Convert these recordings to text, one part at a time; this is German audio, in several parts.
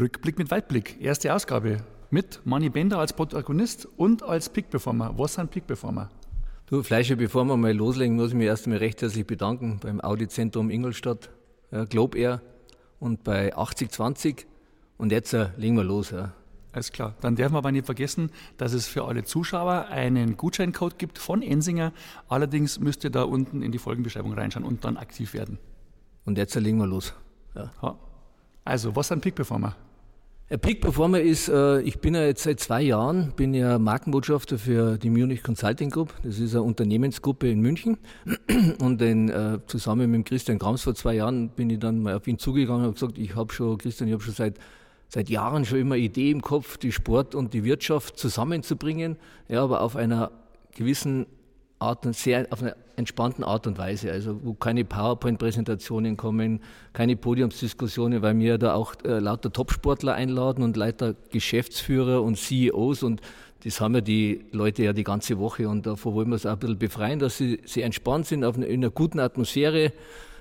Rückblick mit Weitblick, erste Ausgabe mit Manny Bender als Protagonist und als Peak-Performer. Was sind Peak-Performer? Du, Fleischer, bevor wir mal loslegen, muss ich mich erst einmal recht herzlich bedanken beim Audi-Zentrum Ingolstadt, ja, Globe Air und bei 8020. Und jetzt äh, legen wir los. Ja. Alles klar. Dann dürfen wir aber nicht vergessen, dass es für alle Zuschauer einen Gutscheincode gibt von Ensinger. Allerdings müsst ihr da unten in die Folgenbeschreibung reinschauen und dann aktiv werden. Und jetzt legen wir los. Ja. Also, was sind Peak Performer? Ein Peak Performer ist, äh, ich bin ja jetzt seit zwei Jahren, bin ja Markenbotschafter für die Munich Consulting Group. Das ist eine Unternehmensgruppe in München. Und in, äh, zusammen mit Christian Grams vor zwei Jahren bin ich dann mal auf ihn zugegangen und gesagt, ich habe schon, Christian, ich habe schon seit seit Jahren schon immer Idee im Kopf, die Sport und die Wirtschaft zusammenzubringen, ja, aber auf einer gewissen Art und sehr, auf einer entspannten Art und Weise, also wo keine PowerPoint-Präsentationen kommen, keine Podiumsdiskussionen, weil wir da auch äh, lauter Topsportler einladen und lauter Geschäftsführer und CEOs und das haben ja die Leute ja die ganze Woche und davor wollen wir es auch ein bisschen befreien, dass sie, sie entspannt sind auf eine, in einer guten Atmosphäre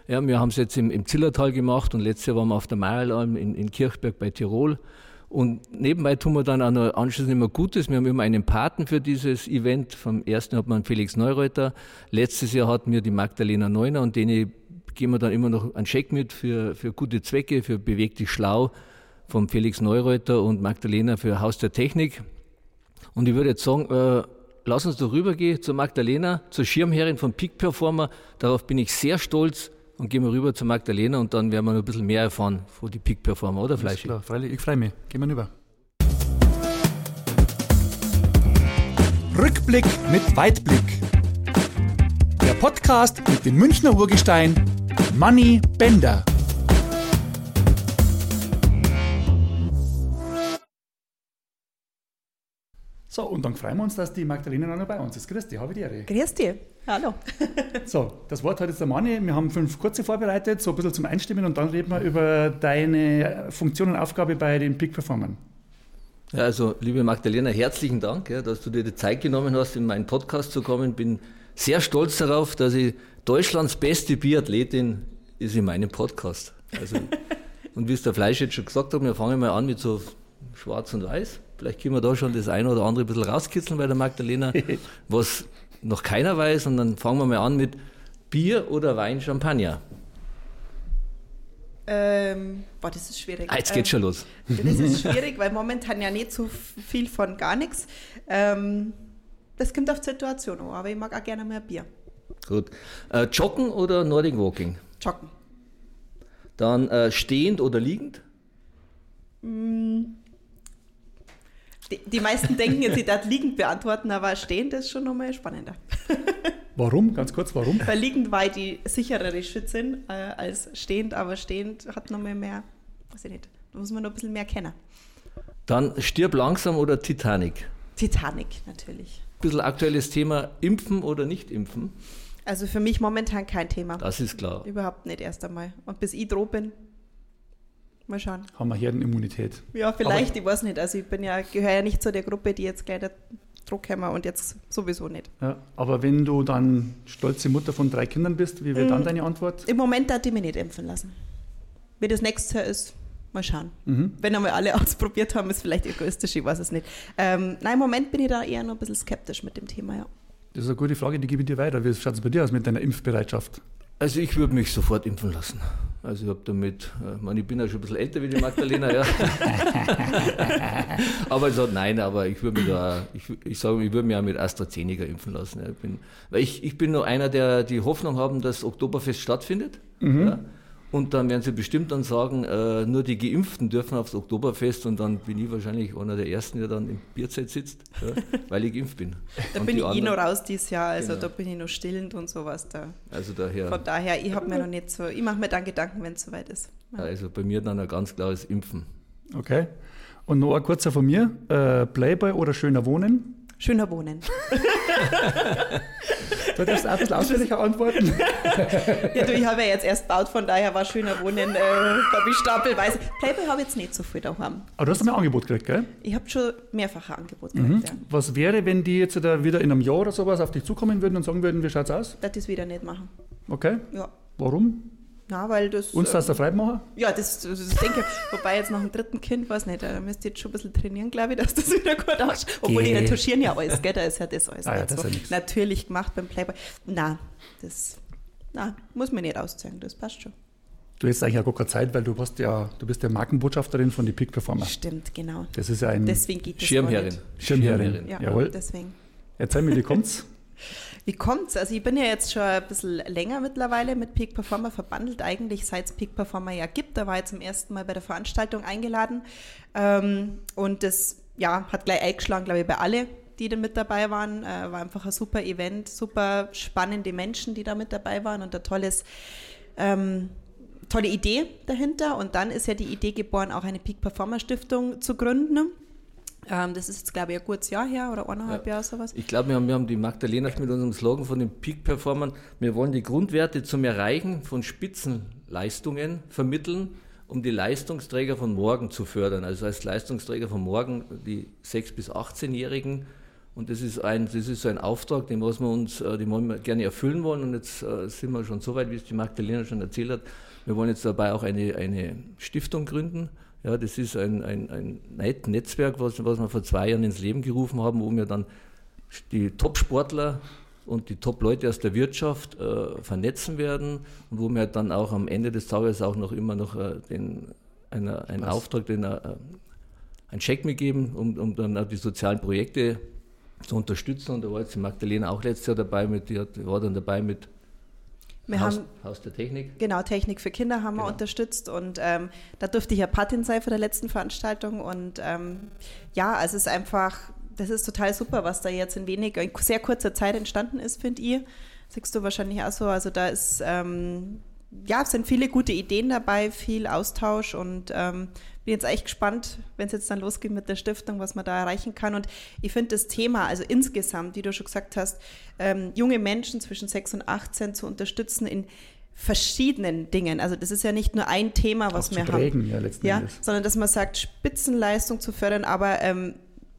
ja, wir haben es jetzt im, im Zillertal gemacht und letztes Jahr waren wir auf der Meilalm in, in Kirchberg bei Tirol. Und nebenbei tun wir dann auch noch anschließend immer Gutes. Wir haben immer einen Paten für dieses Event. Vom ersten hat man Felix Neureuter. Letztes Jahr hatten wir die Magdalena Neuner und denen geben wir dann immer noch einen Scheck mit für, für gute Zwecke, für Beweg dich schlau vom Felix Neureuter und Magdalena für Haus der Technik. Und ich würde jetzt sagen, äh, lass uns doch rübergehen zur Magdalena, zur Schirmherrin von Peak Performer. Darauf bin ich sehr stolz und gehen wir rüber zu Magdalena und dann werden wir noch ein bisschen mehr erfahren von die Peak Performer, oder Fleisch? Klar, freilich, ich freue mich. Gehen wir rüber. Rückblick mit Weitblick. Der Podcast mit dem Münchner Urgestein Manny Bender. So, und dann freuen wir uns, dass die Magdalena noch bei uns ist. Grüß dich, habe ich die Ehre. Grüß dich, hallo. so, das Wort hat jetzt der Manni. Wir haben fünf kurze vorbereitet, so ein bisschen zum Einstimmen und dann reden wir über deine Funktion und Aufgabe bei den Peak Performern. Ja, also, liebe Magdalena, herzlichen Dank, ja, dass du dir die Zeit genommen hast, in meinen Podcast zu kommen. Bin sehr stolz darauf, dass ich Deutschlands beste Biathletin ist in meinem Podcast. Also, und wie es der Fleisch jetzt schon gesagt hat, wir fangen mal an mit so schwarz und weiß. Vielleicht können wir da schon das eine oder andere ein bisschen rauskitzeln bei der Magdalena, was noch keiner weiß. Und dann fangen wir mal an mit Bier oder Wein, Champagner. Ähm, boah, das ist schwierig. Ah, jetzt geht's ähm, schon los. Das ist schwierig, weil momentan ja nicht so viel von gar nichts. Ähm, das kommt auf die Situation an, aber ich mag auch gerne mehr Bier. Gut. Äh, joggen oder Nordic Walking? Joggen. Dann äh, stehend oder liegend? Mm, die, die meisten denken jetzt, sie darf liegend beantworten, aber stehend ist schon nochmal spannender. Warum? Ganz kurz, warum? Weil liegend war die sicherere Schützin äh, als stehend, aber stehend hat nochmal mehr, weiß ich nicht, da muss man noch ein bisschen mehr kennen. Dann stirb langsam oder Titanic? Titanic, natürlich. Ein bisschen aktuelles Thema, impfen oder nicht impfen? Also für mich momentan kein Thema. Das ist klar. Überhaupt nicht erst einmal. Und bis ich droh bin, Mal schauen. Haben wir Herdenimmunität. Ja, vielleicht, Aber ich weiß nicht. Also ich bin ja, gehöre ja nicht zu der Gruppe, die jetzt gleich der Druck haben und jetzt sowieso nicht. Ja, aber wenn du dann stolze Mutter von drei Kindern bist, wie wäre mhm. dann deine Antwort? Im Moment darf ich mich nicht impfen lassen. Wie das nächste Jahr ist, mal schauen. Mhm. Wenn einmal alle ausprobiert haben, ist vielleicht egoistisch, ich weiß es nicht. Ähm, nein, im Moment bin ich da eher noch ein bisschen skeptisch mit dem Thema, ja. Das ist eine gute Frage, die gebe ich dir weiter. Wie schaut es bei dir aus mit deiner Impfbereitschaft? Also ich würde mich sofort impfen lassen. Also ich habe damit, äh, ich, meine, ich bin ja schon ein bisschen älter wie die Magdalena, ja. aber ich sage, nein, aber ich würde mich da, ich, ich sage, ich würde mich auch mit AstraZeneca impfen lassen. Ja. Ich bin, weil ich, ich bin nur einer, der die Hoffnung haben, dass Oktoberfest stattfindet. Mhm. Ja. Und dann werden sie bestimmt dann sagen, äh, nur die Geimpften dürfen aufs Oktoberfest und dann bin ich wahrscheinlich einer der Ersten, der dann im Bierzeit sitzt, ja, weil ich geimpft bin. Da und bin ich eh noch raus dieses Jahr, also genau. da bin ich noch stillend und sowas da. Also daher. Von daher, ich habe mir noch nicht so, ich mache mir dann Gedanken, wenn es soweit ist. Ja. Also bei mir dann ein ganz klares Impfen. Okay. Und noch ein kurzer von mir, äh, Playboy oder schöner Wohnen? Schöner Wohnen. du darfst auch ein bisschen ausführlicher antworten. ja, du, ich habe ja jetzt erst gebaut, von daher war schöner Wohnen, äh, habe ich stapelweise. Playboy habe ich jetzt nicht so viel daheim. Aber du hast ein Angebot gekriegt, gell? Ich habe schon mehrfach ein Angebot gekriegt, mhm. ja. Was wäre, wenn die jetzt da wieder in einem Jahr oder sowas auf dich zukommen würden und sagen würden, wie schaut's aus? Das ist wieder nicht machen. Okay. Ja. Warum? Ja, weil das. Uns das der Freude machen? Ja, das, das, das denke ich. Wobei jetzt nach dem dritten Kind, weiß nicht, da müsst ihr jetzt schon ein bisschen trainieren, glaube ich, dass das wieder gut ausschaut. Obwohl die retuschieren ja alles, gell? Da ist ja das alles Ah ja, das so ja natürlich gemacht beim Playboy. Na, das na, muss man nicht auszeigen, das passt schon. Du hättest eigentlich auch gar keine Zeit, weil du hast ja, du bist ja Markenbotschafterin von die Peak Performer. Stimmt, genau. Das ist ja ein Deswegen geht das Schirmherrin. Schirmherrin. nicht. Ja, Jawohl. deswegen. Erzähl mir, wie kommt's? Wie kommt's? Also ich bin ja jetzt schon ein bisschen länger mittlerweile mit Peak Performer verbandelt, eigentlich seit es Peak Performer ja gibt. Da war ich zum ersten Mal bei der Veranstaltung eingeladen. Ähm, und das ja, hat gleich eingeschlagen, glaube ich, bei alle, die da mit dabei waren. Äh, war einfach ein super Event, super spannende Menschen, die da mit dabei waren und ein tolles ähm, tolle Idee dahinter. Und dann ist ja die Idee geboren, auch eine Peak Performer Stiftung zu gründen. Ähm, das ist jetzt, glaube ich, ein gutes Jahr her oder eineinhalb Jahre sowas. Ich glaube, wir haben, wir haben die Magdalena mit unserem Slogan von den Peak-Performern. Wir wollen die Grundwerte zum Erreichen von Spitzenleistungen vermitteln, um die Leistungsträger von morgen zu fördern. Also als Leistungsträger von morgen die 6- bis 18-Jährigen. Und das ist ein, das ist so ein Auftrag, den was wir uns, äh, den wollen wir gerne erfüllen wollen. Und jetzt äh, sind wir schon so weit, wie es die Magdalena schon erzählt hat. Wir wollen jetzt dabei auch eine, eine Stiftung gründen. Ja, das ist ein, ein, ein Net- Netzwerk, was, was wir vor zwei Jahren ins Leben gerufen haben, wo wir dann die Top-Sportler und die Top-Leute aus der Wirtschaft äh, vernetzen werden und wo wir dann auch am Ende des Tages auch noch immer noch äh, den, einer, einen Was? Auftrag, den, äh, einen Check mitgeben, um, um dann auch die sozialen Projekte zu unterstützen. Und da war jetzt die Magdalena auch letztes Jahr dabei, mit, die hat, war dann dabei mit Wir Haus, haben Haus der Technik. Genau, Technik für Kinder haben wir Genau. unterstützt und ähm, da durfte ich ja Patin sein von der letzten Veranstaltung und ähm, ja, also es ist einfach, das ist total super, was da jetzt in wenig, in sehr kurzer Zeit entstanden ist, finde ich. Siehst du wahrscheinlich auch so, also da ist, ähm, ja, es sind viele gute Ideen dabei, viel Austausch und ähm, bin jetzt echt gespannt, wenn es jetzt dann losgeht mit der Stiftung, was man da erreichen kann. Und ich finde das Thema, also insgesamt, wie du schon gesagt hast, ähm, junge Menschen zwischen 6 und 18 zu unterstützen in verschiedenen Dingen. Also das ist ja nicht nur ein Thema, was Auch wir prägen, haben. ja, letzten ja, Endes. sondern dass man sagt, Spitzenleistung zu fördern, aber ähm,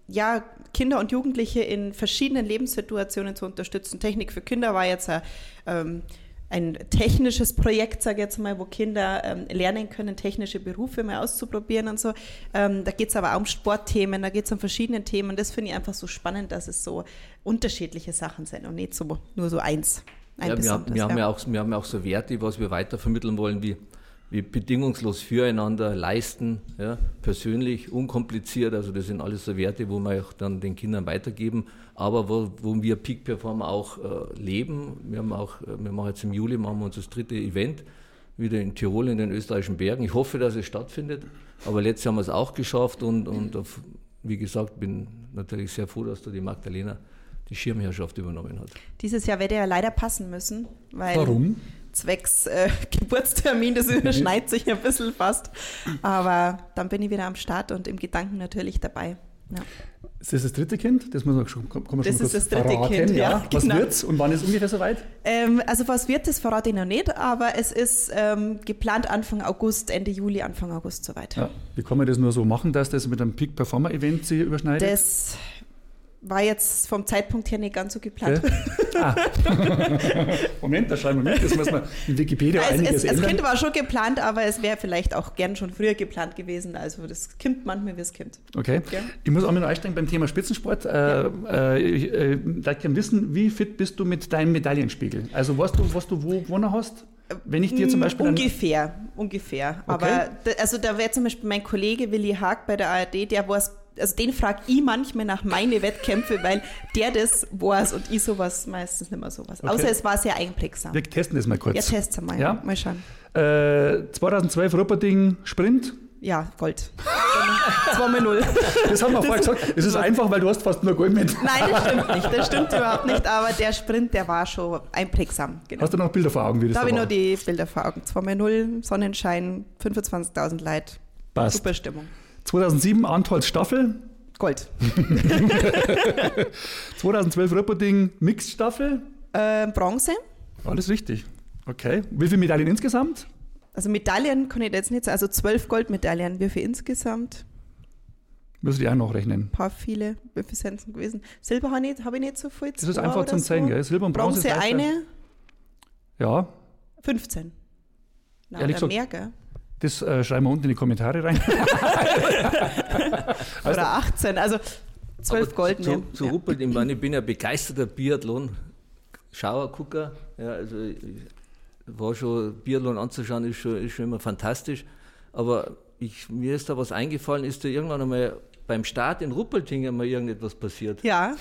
ja, Kinder und Jugendliche in verschiedenen Lebenssituationen zu unterstützen. Technik für Kinder war jetzt ein, ähm, ein technisches Projekt, sage ich jetzt mal, wo Kinder ähm, lernen können, technische Berufe mal auszuprobieren und so. Ähm, da geht es aber auch um Sportthemen, da geht es um verschiedene Themen. Und das finde ich einfach so spannend, dass es so unterschiedliche Sachen sind und nicht so nur so eins. Ein Ja, wir, haben, wir, haben ja auch, wir haben ja auch so Werte, was wir weitervermitteln wollen, wie, wie bedingungslos füreinander leisten, ja, persönlich, unkompliziert. Also das sind alles so Werte, wo wir auch dann den Kindern weitergeben, aber wo, wo wir Peak Performer auch äh, leben. Wir haben auch, äh, wir machen jetzt im Juli machen wir uns das dritte Event wieder in Tirol in den österreichischen Bergen. Ich hoffe, dass es stattfindet, aber letztes Jahr haben wir es auch geschafft und, und auf, wie gesagt, bin natürlich sehr froh, dass da die Magdalena die Schirmherrschaft übernommen hat. Dieses Jahr werde ja leider passen müssen, weil Warum? Zwecks äh, Geburtstermin, das überschneidet sich ein bisschen fast. Aber dann bin ich wieder am Start und im Gedanken natürlich dabei. Ja. Ist das das dritte Kind? Das muss man schon, kann man Das schon ist das dritte verraten, Kind, ja, Was genau. wird's und wann ist ungefähr soweit? Ähm, also was wird, das verrate ich noch nicht, aber es ist ähm, geplant Anfang August, Ende Juli, Anfang August soweit. Ja. Wie kann man das nur so machen, dass das mit einem Peak Performer Event sich überschneidet? Das war jetzt vom Zeitpunkt her nicht ganz so geplant. Okay. Ah. Moment, da schreiben wir mit. Das muss man in Wikipedia Es, einiges es, das. Kind war schon geplant, aber es wäre vielleicht auch gern schon früher geplant gewesen. Also das kommt manchmal, wie es kommt. Okay. Ja. Ich muss auch mal noch einsteigen beim Thema Spitzensport. Äh, äh, ich äh, gerne wissen, wie fit bist du mit deinem Medaillenspiegel? Also weißt du, was du wo gewonnen hast? Wenn ich dir zum Beispiel einen- Ungefähr, ungefähr. Okay. Aber da, also da wäre zum Beispiel mein Kollege Willi Haag bei der ARD, der weiß, also den frage ich manchmal nach meine Wettkämpfe, weil der das weiß und ich sowas meistens nicht mehr sowas. Okay. Außer es war sehr einprägsam. wir testen das mal kurz. Ja, testen mal. Ja? Mal schauen. Äh, 2012 Rupperding Sprint. Ja, Gold. 2-0. Das haben wir vorher gesagt. Das ist einfach, weil du hast fast nur Gold mit. Nein, das stimmt nicht. Das stimmt überhaupt nicht. Aber der Sprint, der war schon einprägsam. Genau. Hast du noch Bilder vor Augen, wie das Da da habe ich war? nur die Bilder vor Augen. 2-0, Sonnenschein, 25.000 Leute. Passt. Super Stimmung. 2007 Antholz Staffel. Gold. 2012 Rupperding Mixed Staffel. Äh, Bronze. Alles richtig. Okay. Wie viele Medaillen insgesamt? Also Medaillen kann ich jetzt nicht sagen. Also zwölf Goldmedaillen. Wie viel insgesamt? Müssen die auch noch rechnen. Ein paar viele. Wie viel sind es gewesen? Silber habe ich, nicht- habe ich nicht so viel. Das ist einfach zum so. Zeigen, gell? Silber und Bronze. Bronze eine, Ja, 15. Na, Ehrlich gesagt- mehr, gell? Das äh, schreiben wir unten in die Kommentare rein. Oder 18, also zwölf Aber goldene. Zu, zu ja. Ruppelt, ich meine, ich bin ja begeisterter Biathlon-Schauergucker. Ja, also ich war schon, Biathlon anzuschauen ist schon, ist schon immer fantastisch. Aber ich, mir ist da was eingefallen, ist da irgendwann einmal beim Start in Ruppeltingen mal irgendetwas passiert. Ja,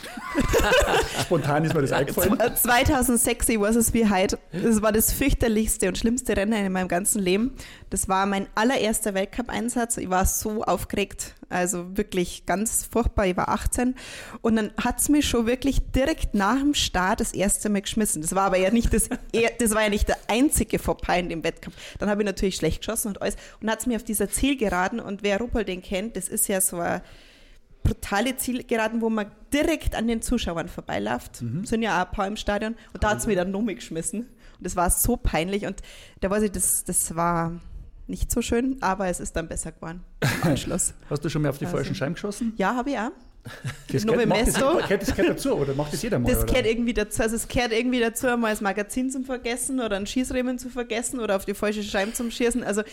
Spontan ist mir das eingefallen. 2006 ich weiß es wie heute. Das war das fürchterlichste und schlimmste Rennen in meinem ganzen Leben. Das war mein allererster Weltcup-Einsatz. Ich war so aufgeregt, also wirklich ganz furchtbar. Ich war 18 und dann hat es mich schon wirklich direkt nach dem Start das erste Mal geschmissen. Das war aber ja nicht das, das war ja nicht der einzige Fauxpas in dem Wettkampf. Dann habe ich natürlich schlecht geschossen und alles und hat es mir auf dieser Zielgeraden und wer Ruppolding kennt, das ist ja so ein brutale Zielgeraden, wo man direkt an den Zuschauern vorbeiläuft. Sind ja auch ein paar im Stadion. Und da hat es mir dann noch geschmissen. Und das war so peinlich. Und da weiß ich, das, das war nicht so schön, aber es ist dann besser geworden im Anschluss. Hast du schon mal auf die Also- falschen Scheiben geschossen? Ja, habe ich auch. Das macht das, das gehört dazu oder macht das jeder mal? Das oder? gehört irgendwie dazu. Also es gehört irgendwie dazu, mal das Magazin zu vergessen oder einen Schießriemen zu vergessen oder auf die falsche Scheibe zum Schießen. Also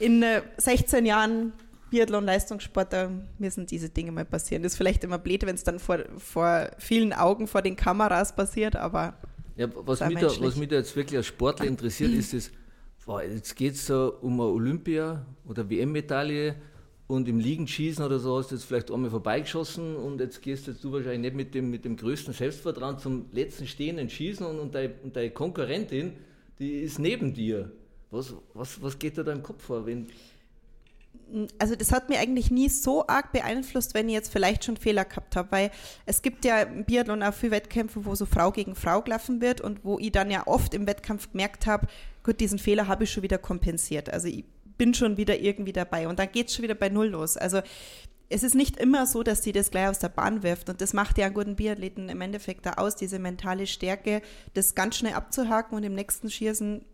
in äh, 16 Jahren Biathlon-Leistungssport, da müssen diese Dinge mal passieren. Das ist vielleicht immer blöd, wenn es dann vor, vor vielen Augen vor den Kameras passiert, aber Ja, was, mich da, was mich da jetzt wirklich als Sportler interessiert, ist das, boah, jetzt geht es so um eine Olympia- oder WM-Medaille und im Liegenschießen oder so hast du jetzt vielleicht einmal vorbeigeschossen und jetzt gehst jetzt du wahrscheinlich nicht mit dem, mit dem größten Selbstvertrauen zum letzten stehenden Schießen und, und, deine, und deine Konkurrentin, die ist neben dir. Was, was, was geht da im Kopf vor? Wenn, also das hat mir eigentlich nie so arg beeinflusst, wenn ich jetzt vielleicht schon Fehler gehabt habe, weil es gibt ja im Biathlon auch viele Wettkämpfe, wo so Frau gegen Frau gelaufen wird und wo ich dann ja oft im Wettkampf gemerkt habe, gut, diesen Fehler habe ich schon wieder kompensiert. Also ich bin schon wieder irgendwie dabei und dann geht es schon wieder bei Null los. Also es ist nicht immer so, dass die das gleich aus der Bahn wirft und das macht ja einen guten Biathleten im Endeffekt da aus, diese mentale Stärke, das ganz schnell abzuhaken und im nächsten Schießen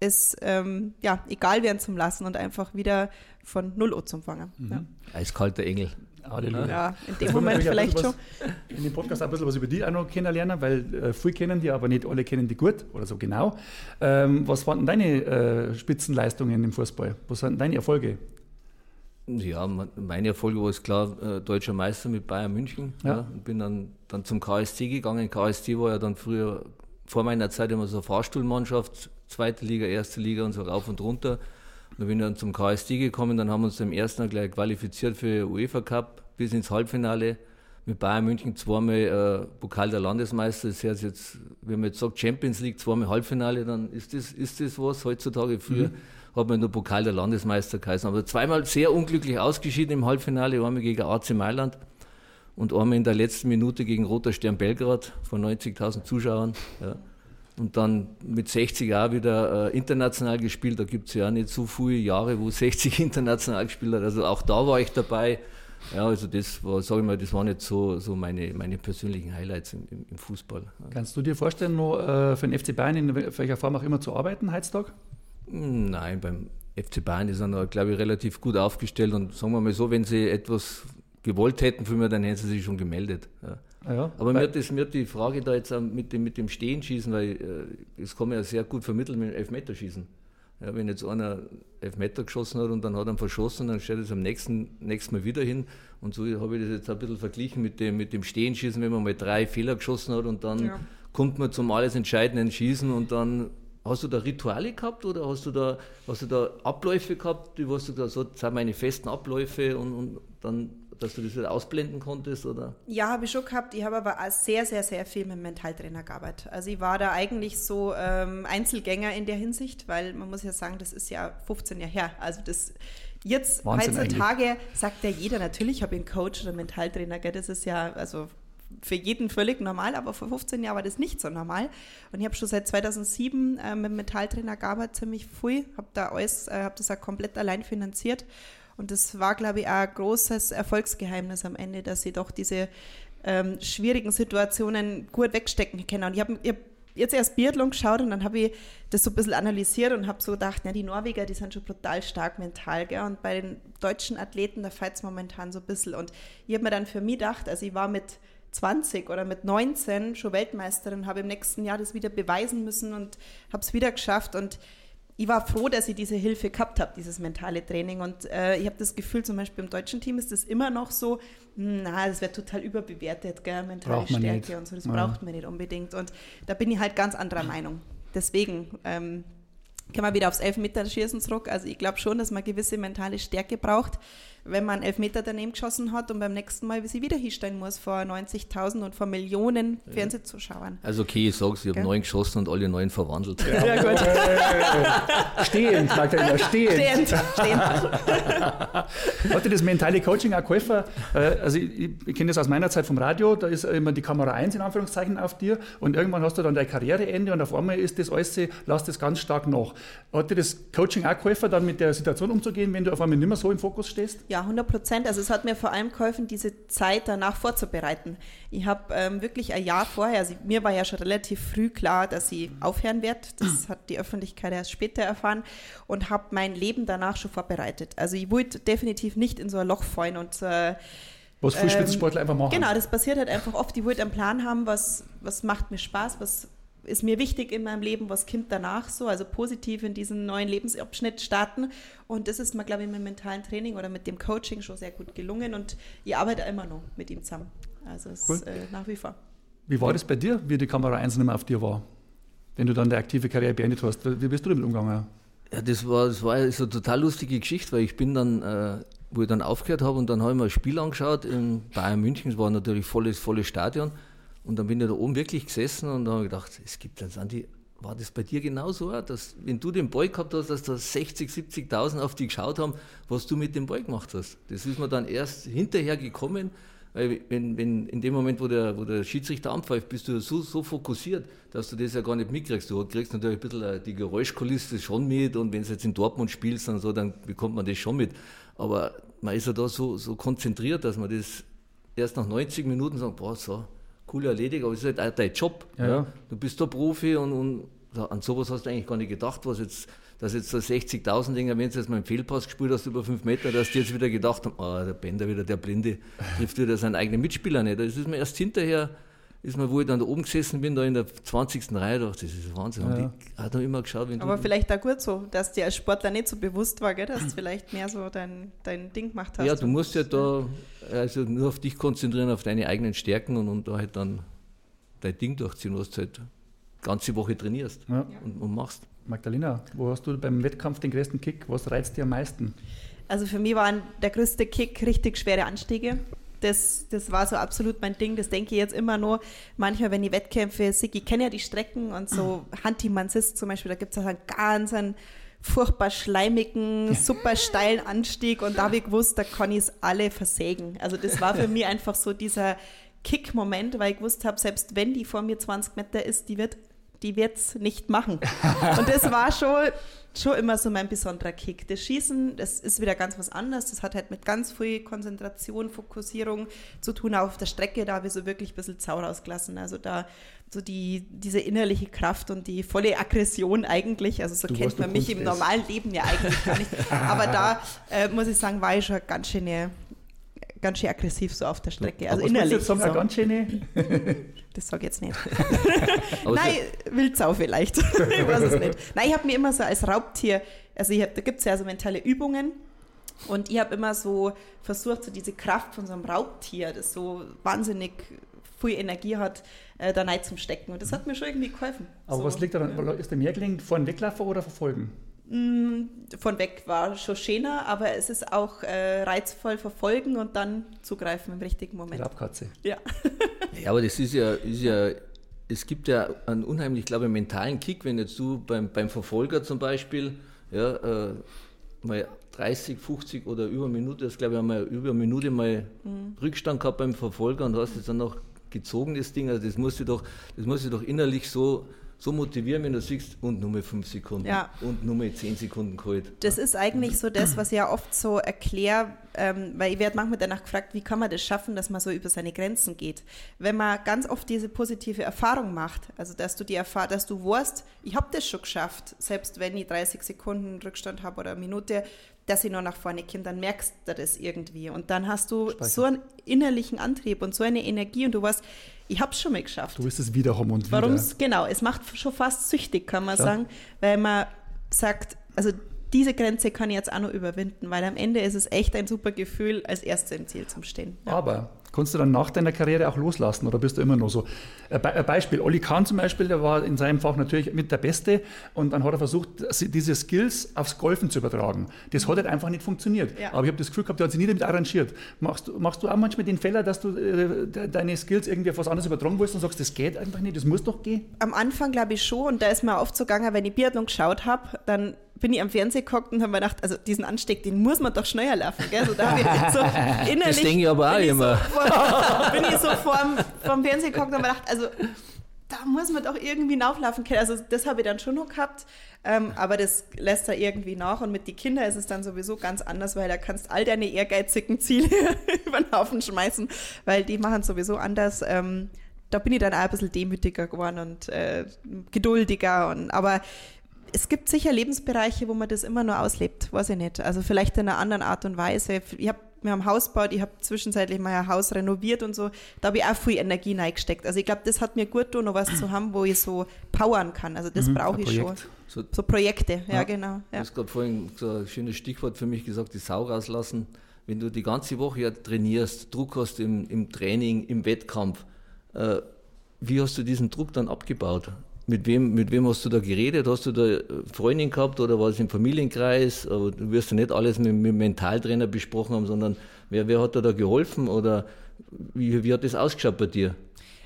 ist ähm, ja egal werden zum Lassen und einfach wieder von Null Uhr zum Fangen. eiskalter Engel. Halleluja. Ja. ja, in dem wollen wir Moment vielleicht schon. was- In dem Podcast ein bisschen was über die auch noch kennenlernen, weil äh, viele kennen die, aber nicht alle kennen die gut oder so genau. Ähm, was waren denn deine äh, Spitzenleistungen im Fußball? Was waren deine Erfolge? Ja, mein- meine Erfolge war es klar, äh, deutscher Meister mit Bayern München. Ja. Ja. und bin dann, dann zum KSC gegangen. KSC war ja dann früher, vor meiner Zeit immer so eine Fahrstuhlmannschaft, zweite Liga, erste Liga und so rauf und runter. Und dann bin ich dann zum KSC gekommen, dann haben wir uns im ersten Jahr gleich qualifiziert für UEFA Cup bis ins Halbfinale. Mit Bayern München zweimal äh, Pokal der Landesmeister, das heißt jetzt, wenn man jetzt sagt Champions League, zweimal Halbfinale, dann ist das, ist das was heutzutage. Früher hat man nur Pokal der Landesmeister geheißen. Aber zweimal sehr unglücklich ausgeschieden im Halbfinale, einmal gegen AC Mailand und einmal in der letzten Minute gegen Roter Stern Belgrad von 90.000 Zuschauern. Ja. Und dann mit 60 auch wieder äh, international gespielt. Da gibt es ja auch nicht so viele Jahre, wo 60 international gespielt hat. Also auch da war ich dabei. Ja, also das war, sage ich mal, das waren jetzt so, so meine, meine persönlichen Highlights im, im, im Fußball. Kannst du dir vorstellen, noch äh, für den FC Bayern in welcher Form auch immer zu arbeiten heutzutage? Nein, beim FC Bayern ist er, glaube ich, relativ gut aufgestellt. Und sagen wir mal so, wenn sie etwas gewollt hätten für mich, dann hätten sie sich schon gemeldet. Ja. Ah ja, Aber mir hat, das, mir hat die Frage da jetzt auch mit dem, mit dem Stehenschießen, weil äh, das kann man ja sehr gut vermitteln mit dem Elfmeterschießen. Ja, wenn jetzt einer Elfmeter geschossen hat und dann hat er ihn verschossen, dann stellt er es am nächsten, nächsten Mal wieder hin. Und so habe ich das jetzt ein bisschen verglichen mit dem, mit dem Stehenschießen, wenn man mal drei Fehler geschossen hat und dann Ja. kommt man zum alles entscheidenden Schießen und dann hast du da Rituale gehabt oder hast du da, hast du da Abläufe gehabt, die was du da so, das sind meine festen Abläufe und, und dann, dass du das wieder ausblenden konntest oder? Ja, habe ich schon gehabt. Ich habe aber auch sehr, sehr, sehr viel mit dem Mentaltrainer gearbeitet. Also ich war da eigentlich so ähm, Einzelgänger in der Hinsicht, weil man muss ja sagen, das ist ja 15 Jahre her. Also das jetzt Wahnsinn heutzutage sagt ja jeder, natürlich habe ich einen Coach oder einen Mentaltrainer, gell? das ist ja also für jeden völlig normal, aber vor 15 Jahren war das nicht so normal. Und ich habe schon seit 2007 äh, mit dem Mentaltrainer gearbeitet, ziemlich früh, habe da alles, äh, habe das auch komplett allein finanziert. Und das war, glaube ich, auch ein großes Erfolgsgeheimnis am Ende, dass sie doch diese ähm, schwierigen Situationen gut wegstecken können. Und ich habe hab jetzt erst Biathlon geschaut und dann habe ich das so ein bisschen analysiert und habe so gedacht, ja, die Norweger, die sind schon brutal stark mental. Gell? Und bei den deutschen Athleten, da fällt es momentan so ein bisschen. Und ich habe mir dann für mich gedacht, also ich war mit 20 oder mit 19 schon Weltmeisterin, habe im nächsten Jahr das wieder beweisen müssen und habe es wieder geschafft. Und ich war froh, dass ich diese Hilfe gehabt habe, dieses mentale Training. Und äh, ich habe das Gefühl, zum Beispiel im deutschen Team ist das immer noch so, hm, na, das wird total überbewertet, gell, mentale man Stärke nicht. und so, das Ja. braucht man nicht unbedingt. Und da bin ich halt ganz anderer Meinung. Deswegen ähm, können wir wieder aufs Elfmeterschießen zurück. Also ich glaube schon, dass man gewisse mentale Stärke braucht, wenn man Elfmeter daneben geschossen hat und beim nächsten Mal sie wieder hinstellen muss vor 90.000 und vor Millionen Fernsehzuschauern. Also okay, ich sag's, ich habe neun geschossen und alle neun verwandelt. Ja, gut. Stehen, sagt er immer, stehen. Stehend, stehend. Hat dir das mentale Coaching auch geholfen? Äh, Also ich, ich kenne das aus meiner Zeit vom Radio, da ist immer die Kamera 1 in Anführungszeichen auf dir und irgendwann hast du dann dein Karriereende und auf einmal ist das alles, lass das ganz stark nach. Hat dir das Coaching auch geholfen, dann mit der Situation umzugehen, wenn du auf einmal nicht mehr so im Fokus stehst? Ja, 100 Prozent. Also es hat mir vor allem geholfen, diese Zeit danach vorzubereiten. Ich habe ähm, wirklich ein Jahr vorher, also mir war ja schon relativ früh klar, dass ich aufhören werde. Das hat die Öffentlichkeit erst später erfahren und habe mein Leben danach schon vorbereitet. Also ich wollte definitiv nicht in so ein Loch fallen und äh, Was viele Ähm, Spitzensportler einfach machen. Genau, das passiert halt einfach oft. Ich wollte einen Plan haben, was, was macht mir Spaß, was ist mir wichtig in meinem Leben, was kommt danach so, also positiv in diesen neuen Lebensabschnitt starten. Und das ist mir, glaube ich, mit dem mentalen Training oder mit dem Coaching schon sehr gut gelungen und ich arbeite immer noch mit ihm zusammen. Also es Cool. ist äh, nach wie vor. Wie war das bei dir, wie die Kamera 1 nicht mehr auf dir war? Wenn du dann die aktive Karriere beendet hast. Wie bist du damit umgegangen? Ja, das war, das war so eine total lustige Geschichte, weil ich bin dann, äh, wo ich dann aufgehört habe und dann habe ich mir ein Spiel angeschaut in Bayern München, es war natürlich volles, volles Stadion und dann bin ich da oben wirklich gesessen und habe gedacht, es gibt dann Andi, war das bei dir genauso, auch, dass wenn du den Ball gehabt hast, dass da 60, 70.000 auf dich geschaut haben, was du mit dem Ball gemacht hast. Das ist mir dann erst hinterher gekommen, weil wenn, wenn in dem Moment, wo der, wo der Schiedsrichter anpfeift, bist du so, so fokussiert, dass du das ja gar nicht mitkriegst. Du kriegst natürlich ein bisschen äh, die Geräuschkulisse schon mit und wenn du jetzt in Dortmund spielst und so, dann bekommt man das schon mit. Aber man ist ja da so, so konzentriert, dass man das erst nach 90 Minuten sagt, boah, so, cool erledigt, aber es ist halt auch dein Job. Ja, ja. Du bist der Profi und, und an sowas hast du eigentlich gar nicht gedacht, was jetzt, dass jetzt so 60.000 Dinger, wenn du jetzt mal einen Fehlpass gespielt hast über fünf Meter, dass die jetzt wieder gedacht haben, ah, der Bender wieder, der Blinde, trifft wieder seinen eigenen Mitspieler nicht. Das ist mir erst hinterher, ist mir, wo ich dann da oben gesessen bin, da in der 20. Reihe, dachte ich, das ist Wahnsinn. Ja. Und ich habe immer geschaut, wenn Aber du, vielleicht auch gut so, dass dir als Sportler nicht so bewusst war, gell, dass du vielleicht mehr so dein, dein Ding gemacht hast. ja, du musst ja da also nur auf dich konzentrieren, auf deine eigenen Stärken und, und da halt dann dein Ding durchziehen, was du halt ganze Woche trainierst Ja. und, und machst. Magdalena, wo hast du beim Wettkampf den größten Kick? Was reizt dir am meisten? Also für mich waren der größte Kick richtig schwere Anstiege. Das, das war so absolut mein Ding. Das denke ich jetzt immer nur. Manchmal, wenn ich Wettkämpfe ich kenne ja die Strecken und so Hantimansist zum Beispiel, da gibt es einen ganz einen furchtbar schleimigen, super steilen Anstieg und da habe ich gewusst, da kann ich es alle versägen. Also das war für mich einfach so dieser Kick-Moment, weil ich gewusst habe, selbst wenn die vor mir 20 Meter ist, die wird die wird's nicht machen. Und das war schon, schon immer so mein besonderer Kick. Das Schießen, das ist wieder ganz was anderes. Das hat halt mit ganz viel Konzentration, Fokussierung zu tun. Auch auf der Strecke, da habe ich so wirklich ein bisschen Zau rausgelassen. Also da so die, diese innerliche Kraft und die volle Aggression eigentlich. Also so Du kennt man mich im normalen Leben ja eigentlich gar nicht. Aber da äh, muss ich sagen, war ich schon ganz schön, ganz schön aggressiv so auf der Strecke. Also innerlich. sagen, so. ganz schöne. Das sage ich jetzt nicht. Nein, Wildsau vielleicht. ich weiß es nicht. Nein, ich habe mir immer so als Raubtier, also ich hab, da gibt es ja so mentale Übungen und ich habe immer so versucht, so diese Kraft von so einem Raubtier, das so wahnsinnig viel Energie hat, äh, da rein zum Stecken. Und das hat mir schon irgendwie geholfen. Aber so, was liegt daran? Ist der mehr gelingt, vorn weglaufen oder verfolgen? Von weg war schon schöner, aber es ist auch äh, reizvoll verfolgen und dann zugreifen im richtigen Moment. Raubkatze. Ja. Ja, aber das ist ja, ist ja, es gibt ja einen unheimlich, glaube ich, mentalen Kick, wenn jetzt du beim, beim Verfolger zum Beispiel, ja, äh, mal 30, 50 oder über eine Minute, das glaube ich, haben wir über eine Minute mal Rückstand gehabt beim Verfolger und hast jetzt dann noch gezogen, das Ding, also das musst du doch, das musst du doch innerlich so, so motivieren, wenn du siehst, und nur mal 5 Sekunden Ja. und nur mal 10 Sekunden kalt. Das ist eigentlich so das, was ich ja oft so erkläre, ähm, weil ich werde manchmal danach gefragt, wie kann man das schaffen, dass man so über seine Grenzen geht. Wenn man ganz oft diese positive Erfahrung macht, also dass du die Erfahr dass du weißt, ich habe das schon geschafft, selbst wenn ich 30 Sekunden Rückstand habe oder eine Minute, dass ich nur nach vorne komme, dann merkst du das irgendwie. Und dann hast du Speicher. so einen innerlichen Antrieb und so eine Energie und du weißt, ich habe es schon mal geschafft. Du wirst es wieder haben und wieder. Warum es, genau, es macht schon fast süchtig, kann man Klar. sagen, weil man sagt, also diese Grenze kann ich jetzt auch noch überwinden, weil am Ende ist es echt ein super Gefühl, als Erster im Ziel zu stehen. Ja. Aber Kannst du dann nach deiner Karriere auch loslassen oder bist du immer noch so? Ein Beispiel, Olli Kahn zum Beispiel, der war in seinem Fach natürlich mit der Beste und dann hat er versucht, diese Skills aufs Golfen zu übertragen. Das hat halt einfach nicht funktioniert. Ja. Aber ich habe das Gefühl gehabt, der hat sich nie damit arrangiert. Machst, machst du auch manchmal den Fehler, dass du äh, deine Skills irgendwie auf was anderes übertragen willst und sagst, das geht einfach nicht, das muss doch gehen? Am Anfang glaube ich schon und da ist mir oft so gegangen, wenn ich Biathlon geschaut habe, dann bin ich am Fernseher geguckt und habe mir gedacht, also diesen Ansteck, den muss man doch schneller laufen. Gell? So, da ich so innerlich, das denke ich aber auch immer. So vor, bin ich so vorm, vorm Fernseher geguckt und habe mir gedacht, also da muss man doch irgendwie nachlaufen können. Also das habe ich dann schon noch gehabt, ähm, aber das lässt da irgendwie nach. Und mit den Kindern ist es dann sowieso ganz anders, weil da kannst du all deine ehrgeizigen Ziele über den Haufen schmeißen, weil die machen sowieso anders. Ähm, da bin ich dann auch ein bisschen demütiger geworden und äh, geduldiger. Und, aber es gibt sicher Lebensbereiche, wo man das immer nur auslebt, weiß ich nicht. Also vielleicht in einer anderen Art und Weise. Ich habe wir haben Haus gebaut, ich habe zwischenzeitlich mal ein Haus renoviert und so. Da habe ich auch viel Energie reingesteckt. Also ich glaube, das hat mir gut tun, noch was zu haben, wo ich so powern kann. Also das mhm, brauche ich schon. So, so, Projekte, ja, ja genau. Ja. Du hast gerade vorhin so ein schönes Stichwort für mich gesagt, die Sau rauslassen. Wenn du die ganze Woche ja trainierst, Druck hast im, im Training, im Wettkampf, äh, wie hast du diesen Druck dann abgebaut? Mit wem, mit wem hast du da geredet? Hast du da Freundin gehabt oder war es im Familienkreis? Aber du wirst ja nicht alles mit, mit Mentaltrainer besprochen haben, sondern wer, wer hat dir da geholfen oder wie, wie hat das ausgeschaut bei dir?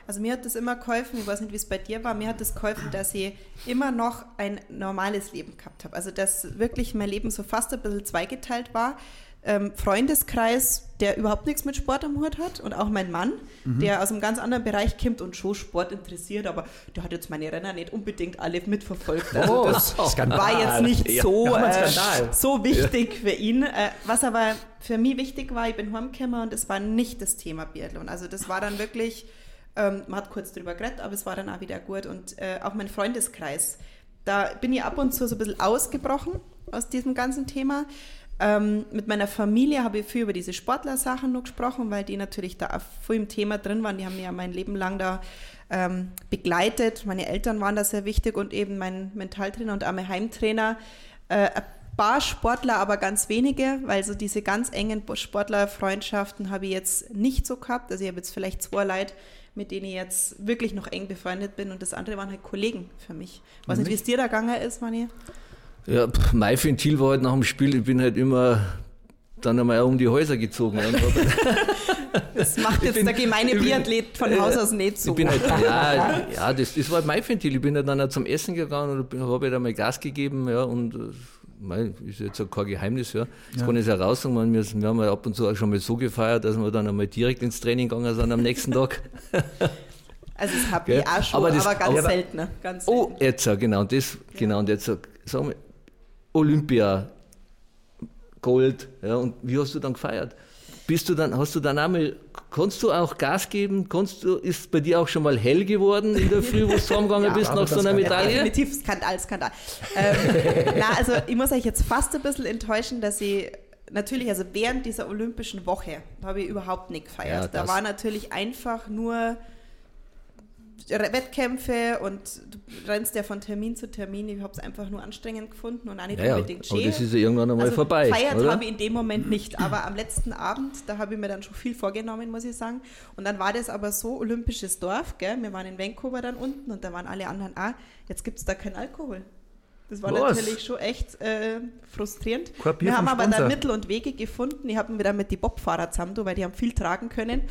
Also mir hat das immer geholfen, ich weiß nicht, wie es bei dir war, mir hat das geholfen, dass ich immer noch ein normales Leben gehabt habe. Also dass wirklich mein Leben so fast ein bisschen zweigeteilt war ähm, Freundeskreis, der überhaupt nichts mit Sport am Hut hat und auch mein Mann, mhm. der aus einem ganz anderen Bereich kommt und schon Sport interessiert, aber der hat jetzt meine Renner nicht unbedingt alle mitverfolgt. Also oh, das Skandal. war jetzt nicht ja. so, äh, so wichtig ja. für ihn. Äh, was aber für mich wichtig war, ich bin heimgekommen und es war nicht das Thema Biathlon. Also das war dann wirklich, ähm, man hat kurz drüber geredet, aber es war dann auch wieder gut und äh, auch mein Freundeskreis. Da bin ich ab und zu so ein bisschen ausgebrochen aus diesem ganzen Thema. Ähm, mit meiner Familie habe ich viel über diese Sportlersachen noch gesprochen, weil die natürlich da voll im Thema drin waren. Die haben mich ja mein Leben lang da ähm, begleitet. Meine Eltern waren da sehr wichtig und eben mein Mentaltrainer und mein Heimtrainer. Äh, ein paar Sportler, aber ganz wenige, weil so diese ganz engen Sportlerfreundschaften habe ich jetzt nicht so gehabt. Also ich habe jetzt vielleicht zwei Leute, mit denen ich jetzt wirklich noch eng befreundet bin und das andere waren halt Kollegen für mich. Ich weiß nicht, wie es dir da gegangen ist, Mani? Ja, mein Ventil war halt nach dem Spiel, ich bin halt immer dann einmal um die Häuser gezogen. das macht jetzt bin, der gemeine Biathlet von Haus aus nicht so. Ich bin halt, ja, ja das, das war halt mein Ventil. Ich bin halt dann auch zum Essen gegangen und habe halt einmal Gas gegeben. Ja, und mein, ist jetzt auch kein Geheimnis. Ja. Das ja. kann ich ja raus sagen. Wir, wir haben ja ab und zu auch schon mal so gefeiert, dass wir dann einmal direkt ins Training gegangen sind am nächsten Tag. Also das habe ich auch schon, aber, das, aber ganz aber, selten. Ganz oh, selten. Oh, jetzt, genau, das, genau, und jetzt sagen wir, Olympia, Gold. Ja, und wie hast du dann gefeiert? Bist du dann, hast du dann einmal, kannst du auch Gas geben? Kannst du, ist bei dir auch schon mal hell geworden in der Früh, wo du zusammengegangen ja, bist nach so einer Medaille? Ja, definitiv Skandal, Skandal. ähm, na, also ich muss euch jetzt fast ein bisschen enttäuschen, dass ich natürlich, also während dieser olympischen Woche habe ich überhaupt nicht gefeiert. Ja, da war natürlich einfach nur Wettkämpfe und du rennst ja von Termin zu Termin. Ich habe es einfach nur anstrengend gefunden und auch nicht ja, unbedingt schön. Aber das ist ja irgendwann einmal also vorbei. Feiert habe ich in dem Moment nicht, aber am letzten Abend, da habe ich mir dann schon viel vorgenommen, muss ich sagen. Und dann war das aber so olympisches Dorf, gell? wir waren in Vancouver dann unten und da waren alle anderen, ah, jetzt gibt es da keinen Alkohol. Das war Was? natürlich schon echt äh, frustrierend. Wir haben aber dann Mittel und Wege gefunden. Ich habe mir dann mit die Bobfahrer zusammen, weil die haben viel tragen können.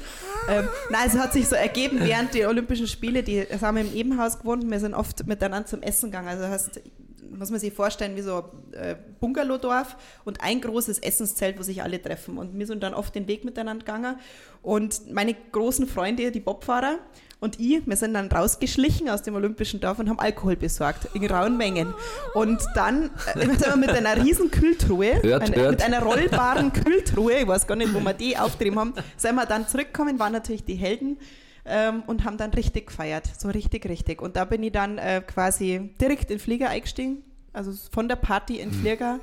ähm, nein, es hat sich so ergeben während der Olympischen Spiele, die haben wir im Ebenhaus gewohnt, wir sind oft miteinander zum Essen gegangen. Also hast muss man sich vorstellen, wie so ein äh, Bungalowdorf und ein großes Essenszelt, wo sich alle treffen. Und wir sind dann oft den Weg miteinander gegangen. Und meine großen Freunde, die Bobfahrer, und ich, wir sind dann rausgeschlichen aus dem Olympischen Dorf und haben Alkohol besorgt, in rauen Mengen. Und dann äh, sind wir mit einer riesen Kühltruhe, hört, eine, hört. mit einer rollbaren Kühltruhe, ich weiß gar nicht, wo wir die auftrieben haben, sind wir dann zurückgekommen, waren natürlich die Helden ähm, und haben dann richtig gefeiert, so richtig, richtig. Und da bin ich dann äh, quasi direkt in den Flieger eingestiegen, also von der Party in den Flieger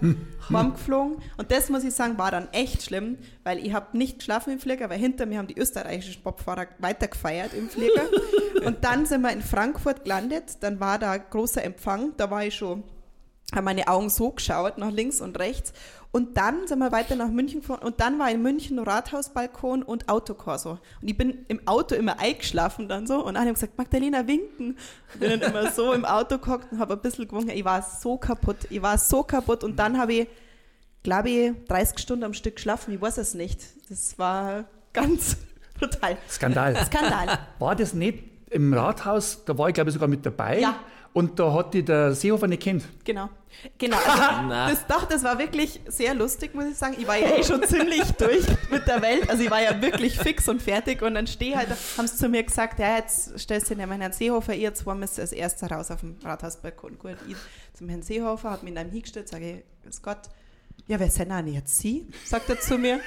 warm geflogen. Und das, muss ich sagen, war dann echt schlimm, weil ich habe nicht geschlafen im Flieger, weil hinter mir haben die österreichischen Bobfahrer weitergefeiert im Flieger. Und dann sind wir in Frankfurt gelandet, dann war da großer Empfang, da war ich schon haben meine Augen so geschaut, nach links und rechts. Und dann sind wir weiter nach München gefahren und dann war in München Rathausbalkon und Autokorso. Und ich bin im Auto immer eingeschlafen dann so und alle haben gesagt, Magdalena winken. Und bin dann immer so im Auto gehockt und habe ein bisschen gewunken. Ich war so kaputt, ich war so kaputt und dann habe ich, glaube ich, 30 Stunden am Stück geschlafen, ich weiß es nicht. Das war ganz brutal. Skandal. Skandal. War das nicht im Rathaus, da war ich glaube ich sogar mit dabei. Ja. Und da hat die der Seehofer nicht kennt. Genau. Genau. Also, das, doch, das war wirklich sehr lustig, muss ich sagen. Ich war ja eh schon ziemlich durch mit der Welt. Also ich war ja wirklich fix und fertig. Und dann stehe halt, haben sie zu mir gesagt, ja, jetzt stellst du den Herrn Seehofer, ihr zwei müsst als erster raus auf dem Rathausbalkon. Gut, ich zum Herrn Seehofer, habe mich in einem hingestellt, sage ich, grüß Gott, ja, wer sind denn jetzt Sie? Sagt er zu mir.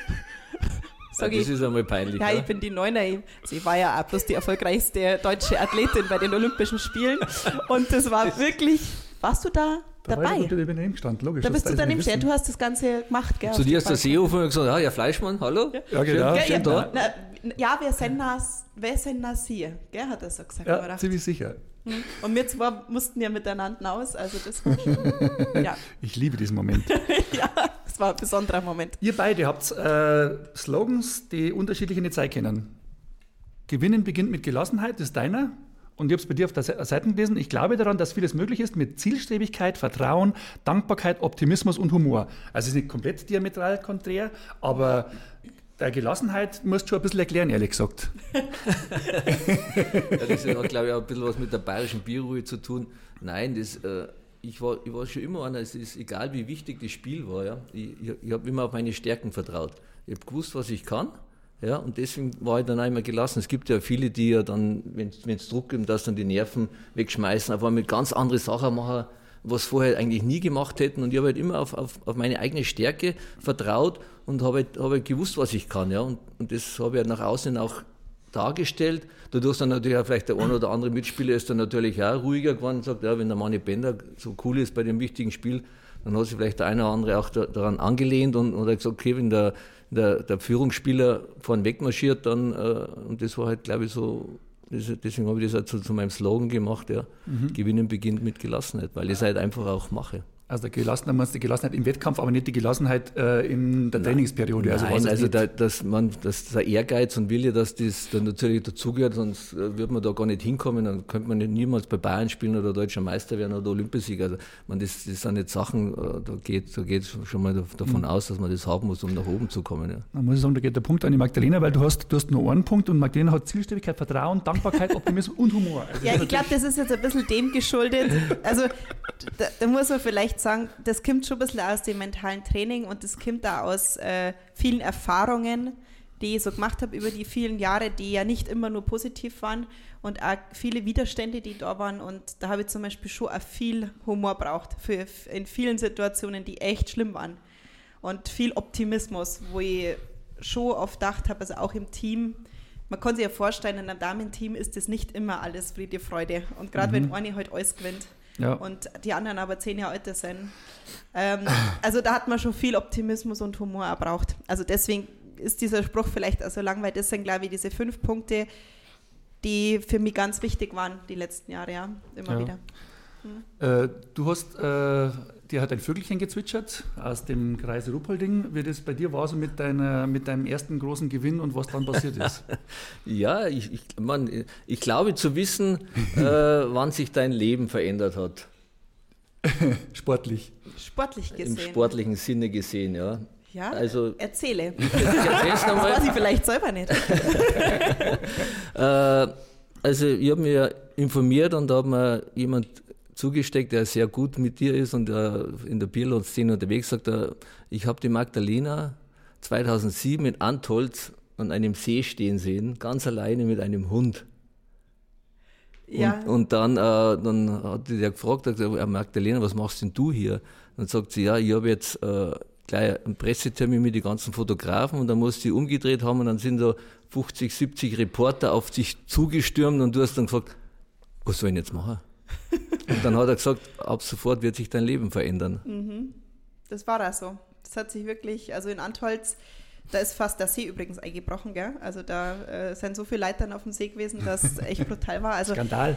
Sag das ich, ist einmal peinlich. ja, ja. ich bin die Neuner. Ich war ja auch bloß die erfolgreichste deutsche Athletin bei den Olympischen Spielen. Und das war wirklich. Warst du da, Da war ich dabei? natürlich daneben gestanden, logisch. Da das bist du daneben nicht stehen. wissen. Du hast das Ganze gemacht, gell? Zu dir ist der. Seehofer gesagt, ja, Herr Fleischmann, hallo? Ja, genau. Ja, Schön ja, da. na, ja, wir sind nas, wer sind nas hier? Gell, hat er so gesagt. Ja, ziemlich sicher. Und wir zwei mussten ja miteinander aus, also das war schon, ja, Ich liebe diesen Moment. ja, das war ein besonderer Moment. Ihr beide habt äh, Slogans, die unterschiedlich in die Zeit kennen. Gewinnen beginnt mit Gelassenheit, das ist deiner. Und ich habe es bei dir auf der Se- Seite gelesen. Ich glaube daran, dass vieles möglich ist mit Zielstrebigkeit, Vertrauen, Dankbarkeit, Optimismus und Humor. Also es ist nicht komplett diametral konträr, aber der Gelassenheit musst du schon ein bisschen erklären, ehrlich gesagt. Ja, das hat, glaube ich, auch ein bisschen was mit der bayerischen Bierruhe zu tun. Nein, das, äh, ich, war, ich war schon immer einer, es ist egal, wie wichtig das Spiel war. Ja. Ich, ich, habe immer auf meine Stärken vertraut. Ich habe gewusst, was ich kann. Ja, und deswegen war ich dann auch immer gelassen. Es gibt ja viele, die ja dann, wenn es Druck gibt, dass dann die Nerven wegschmeißen, auf einmal ganz andere Sachen machen, was vorher eigentlich nie gemacht hätten. Und ich habe halt immer auf, auf, auf meine eigene Stärke vertraut und habe halt, habe halt gewusst, was ich kann. Ja. Und, und das habe ich halt nach außen auch dargestellt. Dadurch dann natürlich auch vielleicht der ein oder andere Mitspieler ist dann natürlich auch ruhiger geworden und sagt, ja, wenn der Manni Bender so cool ist bei dem wichtigen Spiel, dann hat sich vielleicht der eine oder andere auch da, daran angelehnt und, hat gesagt, okay, wenn der, der, der Führungsspieler vorn wegmarschiert, dann, äh, und das war halt, glaube ich, so, deswegen habe ich das halt so zu meinem Slogan gemacht, ja, Gewinnen beginnt mit Gelassenheit, weil ich es halt einfach auch mache. Also der Gelassenheit, meinst du die Gelassenheit im Wettkampf, aber nicht die Gelassenheit äh, in der Trainingsperiode. Also, Nein, also da, dass man, dass der Ehrgeiz und Wille, dass das dann natürlich dazugehört, sonst äh, wird man da gar nicht hinkommen, dann könnte man nicht niemals bei Bayern spielen oder deutscher Meister werden oder Olympiasieger. Also, man, das, das sind nicht Sachen, äh, da geht da geht schon mal davon aus, dass man das haben muss, um nach oben zu kommen. Ja. Man muss sagen, da geht der Punkt an die Magdalena, weil du hast, du hast nur einen Punkt und Magdalena hat Zielstrebigkeit, Vertrauen, Dankbarkeit, Optimismus und Humor. Also Ja, ich glaube, das ist jetzt ein bisschen dem geschuldet. Also, da, da muss man vielleicht sagen, das kommt schon ein bisschen aus dem mentalen Training und das kommt da aus äh, vielen Erfahrungen, die ich so gemacht habe über die vielen Jahre, die ja nicht immer nur positiv waren und auch viele Widerstände, die da waren. Und da habe ich zum Beispiel schon auch viel Humor braucht für, in vielen Situationen, die echt schlimm waren. Und viel Optimismus, wo ich schon oft gedacht habe, also auch im Team, man kann sich ja vorstellen, in einem Damenteam ist das nicht immer alles Friede, Freude. Und gerade wenn eine halt alles gewinnt Ja. und die anderen aber zehn Jahre älter sind. Ähm, also da hat man schon viel Optimismus und Humor auch braucht. Also deswegen ist dieser Spruch vielleicht auch so lang, weil das sind, glaube ich, diese fünf Punkte, die für mich ganz wichtig waren die letzten Jahre, ja, immer Ja. wieder. Äh, du hast, äh, dir hat ein Vögelchen gezwitschert aus dem Kreis Ruppolding. Wie das bei dir war, so mit, deiner, mit deinem ersten großen Gewinn und was dann passiert ist. Ja, ich, ich, man, ich glaube zu wissen, äh, wann sich dein Leben verändert hat. Sportlich. Sportlich Im gesehen. sportlichen Sinne gesehen, ja. Ja, Also- erzähle. Ich erzähl's Das nochmal. weiß ich vielleicht selber nicht. Äh, also ich habe mich informiert und da hat mir jemand zugesteckt, der sehr gut mit dir ist und der in der Bierlot-Szene unterwegs sagt, er, ich habe die Magdalena 2007 in Antolz an einem See stehen sehen, ganz alleine mit einem Hund. Ja, Und, und dann, äh, dann hat der gefragt, hat gesagt, "Ja, Magdalena, was machst denn du hier? Dann sagt sie, ja, ich habe jetzt äh, gleich einen Pressetermin mit den ganzen Fotografen und dann muss sie umgedreht haben und dann sind da 50, 70 Reporter auf dich zugestürmt und du hast dann gefragt, was soll ich denn jetzt machen? Und dann hat er gesagt, ab sofort wird sich dein Leben verändern. das war da so. Das hat sich wirklich, also in Antholz, Da ist fast der See übrigens eingebrochen, gell? Also da äh, sind so viele Leitern auf dem See gewesen, dass es echt brutal war. Also Skandal.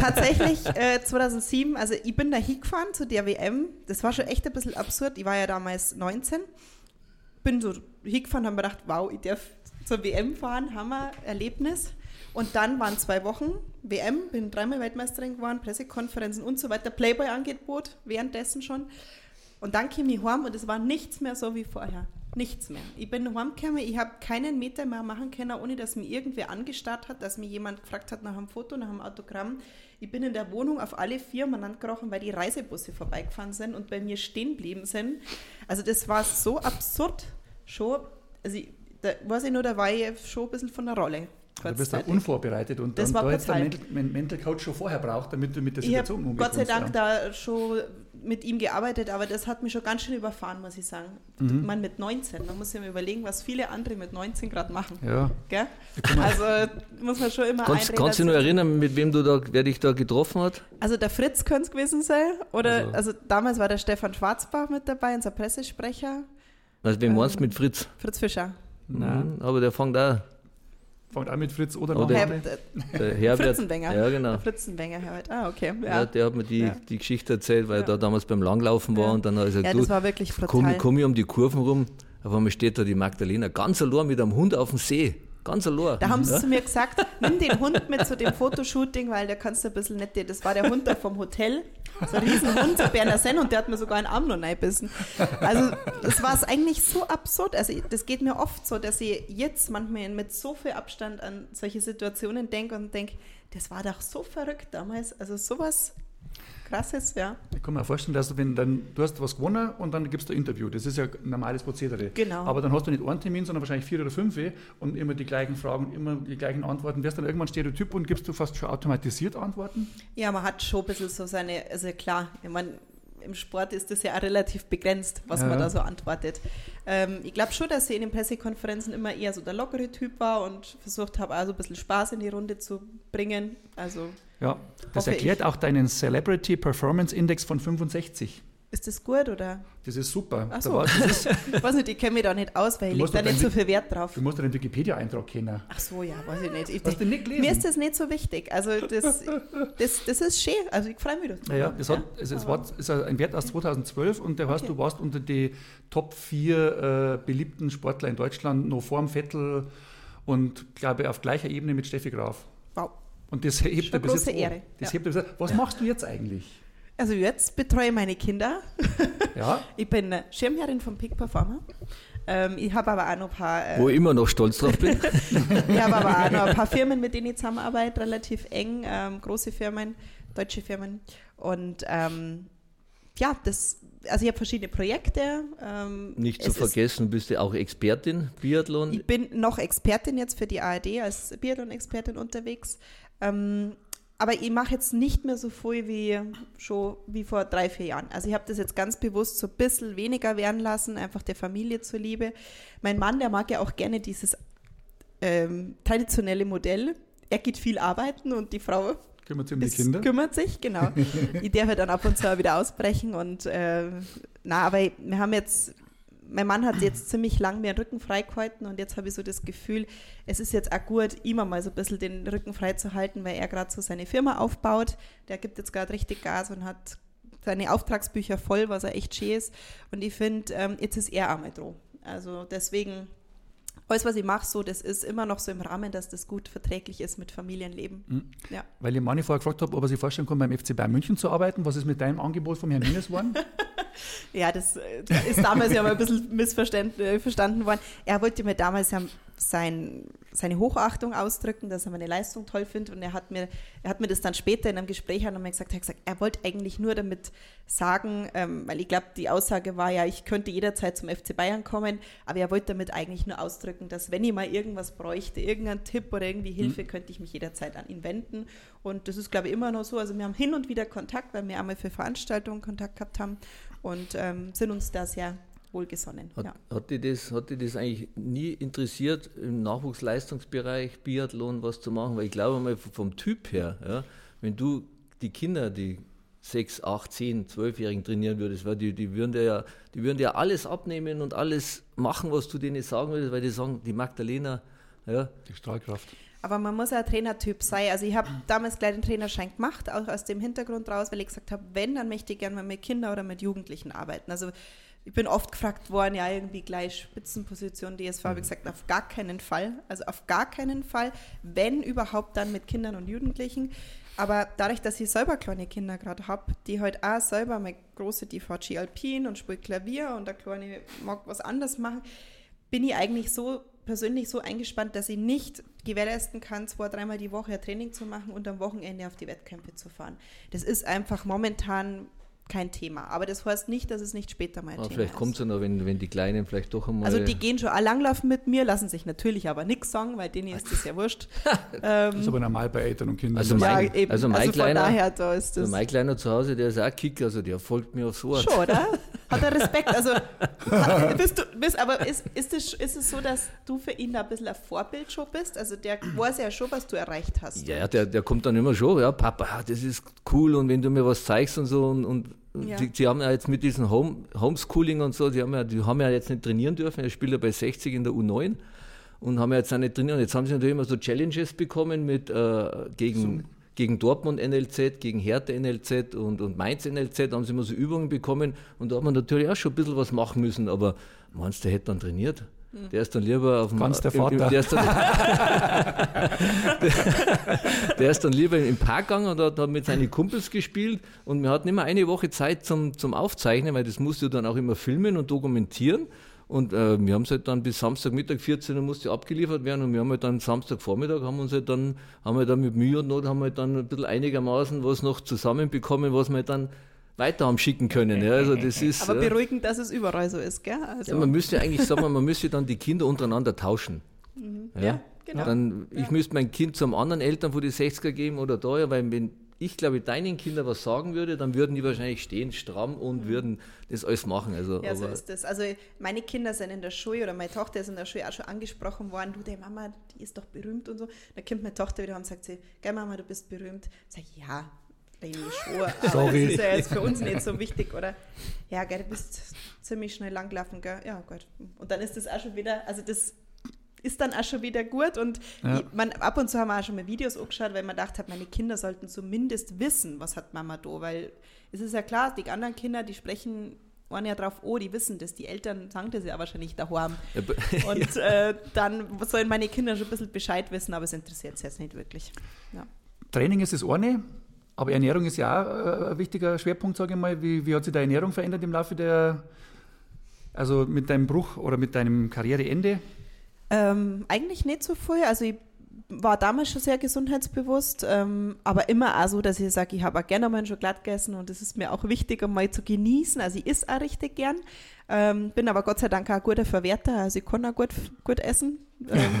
tatsächlich äh, 2007, also ich bin da hingefahren zu der WM. Das war schon echt ein bisschen absurd. Ich war ja damals 19. Bin so hingefahren, haben mir gedacht, wow, ich darf zur WM fahren, Hammer, Erlebnis. Und dann waren zwei Wochen WM, bin dreimal Weltmeisterin geworden, Pressekonferenzen und so weiter, Playboy-Angebot währenddessen schon. Und dann kam ich heim und es war nichts mehr so wie vorher. Nichts mehr. Ich bin heimgekommen, ich habe keinen Meter mehr machen können, ohne dass mir irgendwer angestarrt hat, dass mir jemand gefragt hat nach einem Foto, nach einem Autogramm. Ich bin in der Wohnung auf alle vier umeinander gekrochen, weil die Reisebusse vorbeigefahren sind und bei mir stehen geblieben sind. Also das war so absurd schon. Also ich, da weiß ich nur, da war ich schon ein bisschen von der Rolle. Du bist da unvorbereitet und das dann war da jetzt der brutal. Mental, Coach schon vorher braucht, damit du mit der Ich habe Situation umgehen Gott sei Dank ja. da schon mit ihm gearbeitet, aber das hat mich schon ganz schön überfahren, muss ich sagen. Ich meine, mit 19, man muss mal überlegen, was viele andere mit 19 gerade machen. Ja, Gell? Also muss man schon immer Kannst, einreden, kannst du dich noch erinnern, mit wem du da, wer dich da getroffen hat? Also der Fritz könnte es gewesen sein. Oder Also- also, damals war der Stefan Schwarzbach mit dabei, unser Pressesprecher. Also, wen meinst du Ähm, mit Fritz? Fritz Fischer. Nein. Mhm, Aber der fängt auch. Fängt auch mit Fritz oder Nachname. Herr, Der Herbert. Fritzenwenger. Ja, genau. Der Herbert. Ah, okay. Ja. Ja, der hat mir die, Ja. die Geschichte erzählt, weil Ja. er da damals beim Langlaufen war Ja. und dann hat er gesagt, ja du, das war wirklich komm, brutal. komm ich um die Kurven rum, auf einmal steht da die Magdalena ganz allein mit einem Hund auf dem See. Ganz allein. Da haben sie ja? zu mir gesagt, nimm den Hund mit zu dem Fotoshooting, weil der kannst du ein bisschen nett. Das war der Hund da vom Hotel. So ein Riesenhund, so Berner Senn, und der hat mir sogar einen Arm noch reingebissen. Also, das war es eigentlich so absurd. Also, das geht mir oft so, dass ich jetzt manchmal mit so viel Abstand an solche Situationen denke und denke, das war doch so verrückt damals. Also, sowas krasses, ja. Ich kann mir vorstellen, dass du, wenn dann, du hast was gewonnen und dann gibst du ein Interview. Das ist ja ein normales Prozedere. Genau. Aber dann hast du nicht einen Termin, sondern wahrscheinlich vier oder fünf und immer die gleichen Fragen, immer die gleichen Antworten. Wärst dann irgendwann Stereotyp und gibst du fast schon automatisiert Antworten? Ja, man hat schon ein bisschen so seine, also klar, ich meine, im Sport ist das ja auch relativ begrenzt, was Ja. man da so antwortet. Ähm, ich glaube schon, dass ich in den Pressekonferenzen immer eher so der lockere Typ war und versucht habe, also ein bisschen Spaß in die Runde zu bringen. Also Ja, das erklärt ich. auch deinen Celebrity Performance Index von 65. ist das gut oder? Das ist super. Ach Da so. war- das ist, Ich weiß nicht, ich kenne mich da nicht aus, weil ich lege da doch nicht so viel Wert drauf. du musst den Wikipedia-Eintrag kennen. Ach so, ja, weiß ich nicht. Ich Hast du nicht gelesen? Mir ist das nicht so wichtig. Also das, das, das ist schön. Also ich freue mich darüber. Naja, das hat, es, es war, ist ein Wert aus 2012 und der heißt, Okay. du warst unter die Top 4 äh, beliebten Sportler in Deutschland, noch vor dem Vettel und glaube auf gleicher Ebene mit Steffi Graf. Wow. Und das hebt er bis große jetzt. Ehre, Das ja. hebt er bis jetzt. Was machst du jetzt eigentlich? Also jetzt betreue ich meine Kinder. Ja, Ich bin Schirmherrin vom Peak Performer. Ähm, ich habe aber auch noch ein paar, äh, Wo ich immer noch stolz drauf bin. ich habe aber auch noch ein paar Firmen, mit denen ich zusammenarbeite, relativ eng, ähm, große Firmen, deutsche Firmen. Und ähm, ja, das, also ich habe verschiedene Projekte. Ähm, Nicht zu vergessen, bist du auch Expertin, Biathlon. Ich bin noch Expertin jetzt für die ARD als Biathlon-Expertin unterwegs. Ähm, aber ich mache jetzt nicht mehr so viel wie schon wie vor drei, vier Jahren. Also ich habe das jetzt ganz bewusst so ein bisschen weniger werden lassen, einfach der Familie zuliebe. Mein Mann, der mag ja auch gerne dieses ähm, traditionelle Modell. Er geht viel arbeiten und die Frau kümmert sich um die Kinder. kümmert sich, genau. ich darf ja dann ab und zu wieder ausbrechen und äh, na, aber wir haben jetzt, mein Mann hat jetzt ziemlich lang den Rücken freigehalten und jetzt habe ich so das Gefühl, es ist jetzt auch gut, ihm mal so ein bisschen den Rücken frei zu halten, weil er gerade so seine Firma aufbaut. Der gibt jetzt gerade richtig Gas und hat seine Auftragsbücher voll, was er echt schön ist. Und ich finde, ähm, jetzt ist er einmal dran. Also deswegen, alles, was ich mache, so, das ist immer noch so im Rahmen, dass das gut verträglich ist mit Familienleben. Mhm. Ja. Weil ich Manni vorher gefragt habe, ob er sich vorstellen kann, beim FC Bayern München zu arbeiten. Was ist mit deinem Angebot vom Herrn Hines geworden? Ja, das äh, ist damals ja mal ein bisschen missverstanden äh, worden. Er wollte mir damals ja sein, seine Hochachtung ausdrücken, dass er meine Leistung toll findet. Und er hat mir, er hat mir das dann später in einem Gespräch einmal gesagt, er hat gesagt, er wollte eigentlich nur damit sagen, ähm, weil ich glaube, die Aussage war ja, ich könnte jederzeit zum FC Bayern kommen, aber er wollte damit eigentlich nur ausdrücken, dass wenn ich mal irgendwas bräuchte, irgendeinen Tipp oder irgendwie Hilfe, könnte ich mich jederzeit an ihn wenden. Und das ist, glaube ich, immer noch so. Also wir haben hin und wieder Kontakt, weil wir einmal für Veranstaltungen Kontakt gehabt haben und ähm, sind uns da sehr wohlgesonnen. Hat, Ja. hat, dich das, hat dich das eigentlich nie interessiert, im Nachwuchsleistungsbereich Biathlon was zu machen? Weil ich glaube mal vom Typ her, ja, wenn du die Kinder, die sechs, acht, zehn, zwölfjährigen trainieren würdest, weil die, die würden dir ja, die würden dir alles abnehmen und alles machen, was du denen sagen würdest, weil die sagen, die Magdalena, ja. Die Strahlkraft. Aber man muss ja ein Trainertyp sein. Also ich habe damals gleich den Trainerschein gemacht, auch aus dem Hintergrund raus, weil ich gesagt habe, wenn, dann möchte ich gerne mal mit Kindern oder mit Jugendlichen arbeiten. Also ich bin oft gefragt worden, ja, irgendwie gleich Spitzenposition DSV, habe ich gesagt, auf gar keinen Fall. Also auf gar keinen Fall, wenn überhaupt dann mit Kindern und Jugendlichen. Aber dadurch, dass ich selber kleine Kinder gerade habe, die halt auch selber, meine große, die fährt Ski Alpin und spielt Klavier und der kleine mag was anderes machen, bin ich eigentlich so persönlich so eingespannt, dass ich nicht gewährleisten kann, zwei, dreimal die Woche ein Training zu machen und am Wochenende auf die Wettkämpfe zu fahren. Das ist einfach momentan kein Thema. Aber das heißt nicht, dass es nicht später mal aber Thema Vielleicht kommt es ja noch, wenn, wenn die Kleinen vielleicht doch einmal. Also die gehen schon auch langlaufen mit mir, lassen sich natürlich aber nichts sagen, weil denen ist das ja wurscht. ähm, Das ist aber normal bei Eltern und Kindern. Also mein- ja, eben. also Also, mein von Kleiner- daher, da ist also mein Kleiner zu Hause, der ist auch Kicker, also der folgt mir aufs Wort. schon, oder? Hat er Respekt? Also bist du, bist, aber ist, ist, es, ist es so, dass du für ihn da ein bisschen ein Vorbild schon bist? Also der weiß ja schon, was du erreicht hast. Ja, der, der kommt dann immer schon, ja, Papa, das ist cool und wenn du mir was zeigst und so und, und Ja. die, die haben ja jetzt mit diesem Home, Homeschooling und so, die haben, ja, die haben ja jetzt nicht trainieren dürfen, er spielt ja bei 60 in der U9 und haben ja jetzt auch nicht trainiert und jetzt haben sie natürlich immer so Challenges bekommen mit äh, gegen, gegen Dortmund NLZ, gegen Hertha NLZ und, und Mainz NLZ, haben sie immer so Übungen bekommen. Und da hat man natürlich auch schon ein bisschen was machen müssen, aber meinst du, der hätte dann trainiert? Der ist dann lieber auf dem Ganz der Vater. Der ist dann, der ist dann lieber im Park gegangen und hat, hat mit seinen Kumpels gespielt und wir hatten immer eine Woche Zeit zum, zum Aufzeichnen, weil das musst du dann auch immer filmen und dokumentieren. Und äh, wir haben es halt dann bis Samstagmittag 14 Uhr musste abgeliefert werden und wir haben halt dann Samstagvormittag haben uns halt dann, haben wir dann mit Mühe und Not haben wir halt dann ein bisschen einigermaßen was noch zusammenbekommen, was wir halt dann weiter haben schicken können. Ja, also das ist, Aber beruhigend, dass es überall so ist, gell? Also, ja, man müsste eigentlich sagen, man müsste dann die Kinder untereinander tauschen. Ja, genau. Dann, ich müsste mein Kind zum anderen Eltern von die 60er geben oder da, ja, weil wenn ich glaube, deinen Kindern was sagen würde, dann würden die wahrscheinlich stehen, stramm und würden das alles machen. Also, Mhm. Ja, so ist das. Also meine Kinder sind in der Schule oder meine Tochter ist in der Schule auch schon angesprochen worden, du, die Mama, die ist doch berühmt und so. Da kommt meine Tochter wieder und sagt sie, gell Mama, du bist berühmt. Sag ich, ja, eigentlich schon, aber Sorry. das ist ja jetzt für uns nicht so wichtig, oder? Ja, gell, du bist ziemlich schnell langgelaufen, gell? Ja, gut. Und dann ist das auch schon wieder, also das ist dann auch schon wieder gut und Ja. ich, man, ab und zu haben wir auch schon mal Videos angeschaut, weil man gedacht hat, meine Kinder sollten zumindest wissen, was hat Mama da, weil es ist ja klar, die anderen Kinder, die sprechen waren ja drauf, oh, die wissen das, die Eltern sagen das ja wahrscheinlich daheim. Ja, Und äh, dann sollen meine Kinder schon ein bisschen Bescheid wissen, aber es interessiert sie jetzt nicht wirklich. Ja. Training ist das eine, aber Ernährung ist ja auch äh, ein wichtiger Schwerpunkt, sage ich mal. Wie, wie hat sich deine Ernährung verändert im Laufe der, also mit deinem Bruch oder mit deinem Karriereende? Ähm, eigentlich nicht so viel. Also ich war damals schon sehr gesundheitsbewusst, ähm, aber immer auch so, dass ich sage, ich habe auch gerne mal einen Schokolade gegessen und es ist mir auch wichtig, einmal zu genießen. Also ich isse auch richtig gern, ähm, bin aber Gott sei Dank auch ein guter Verwerter, also ich kann auch gut, gut essen. Ähm,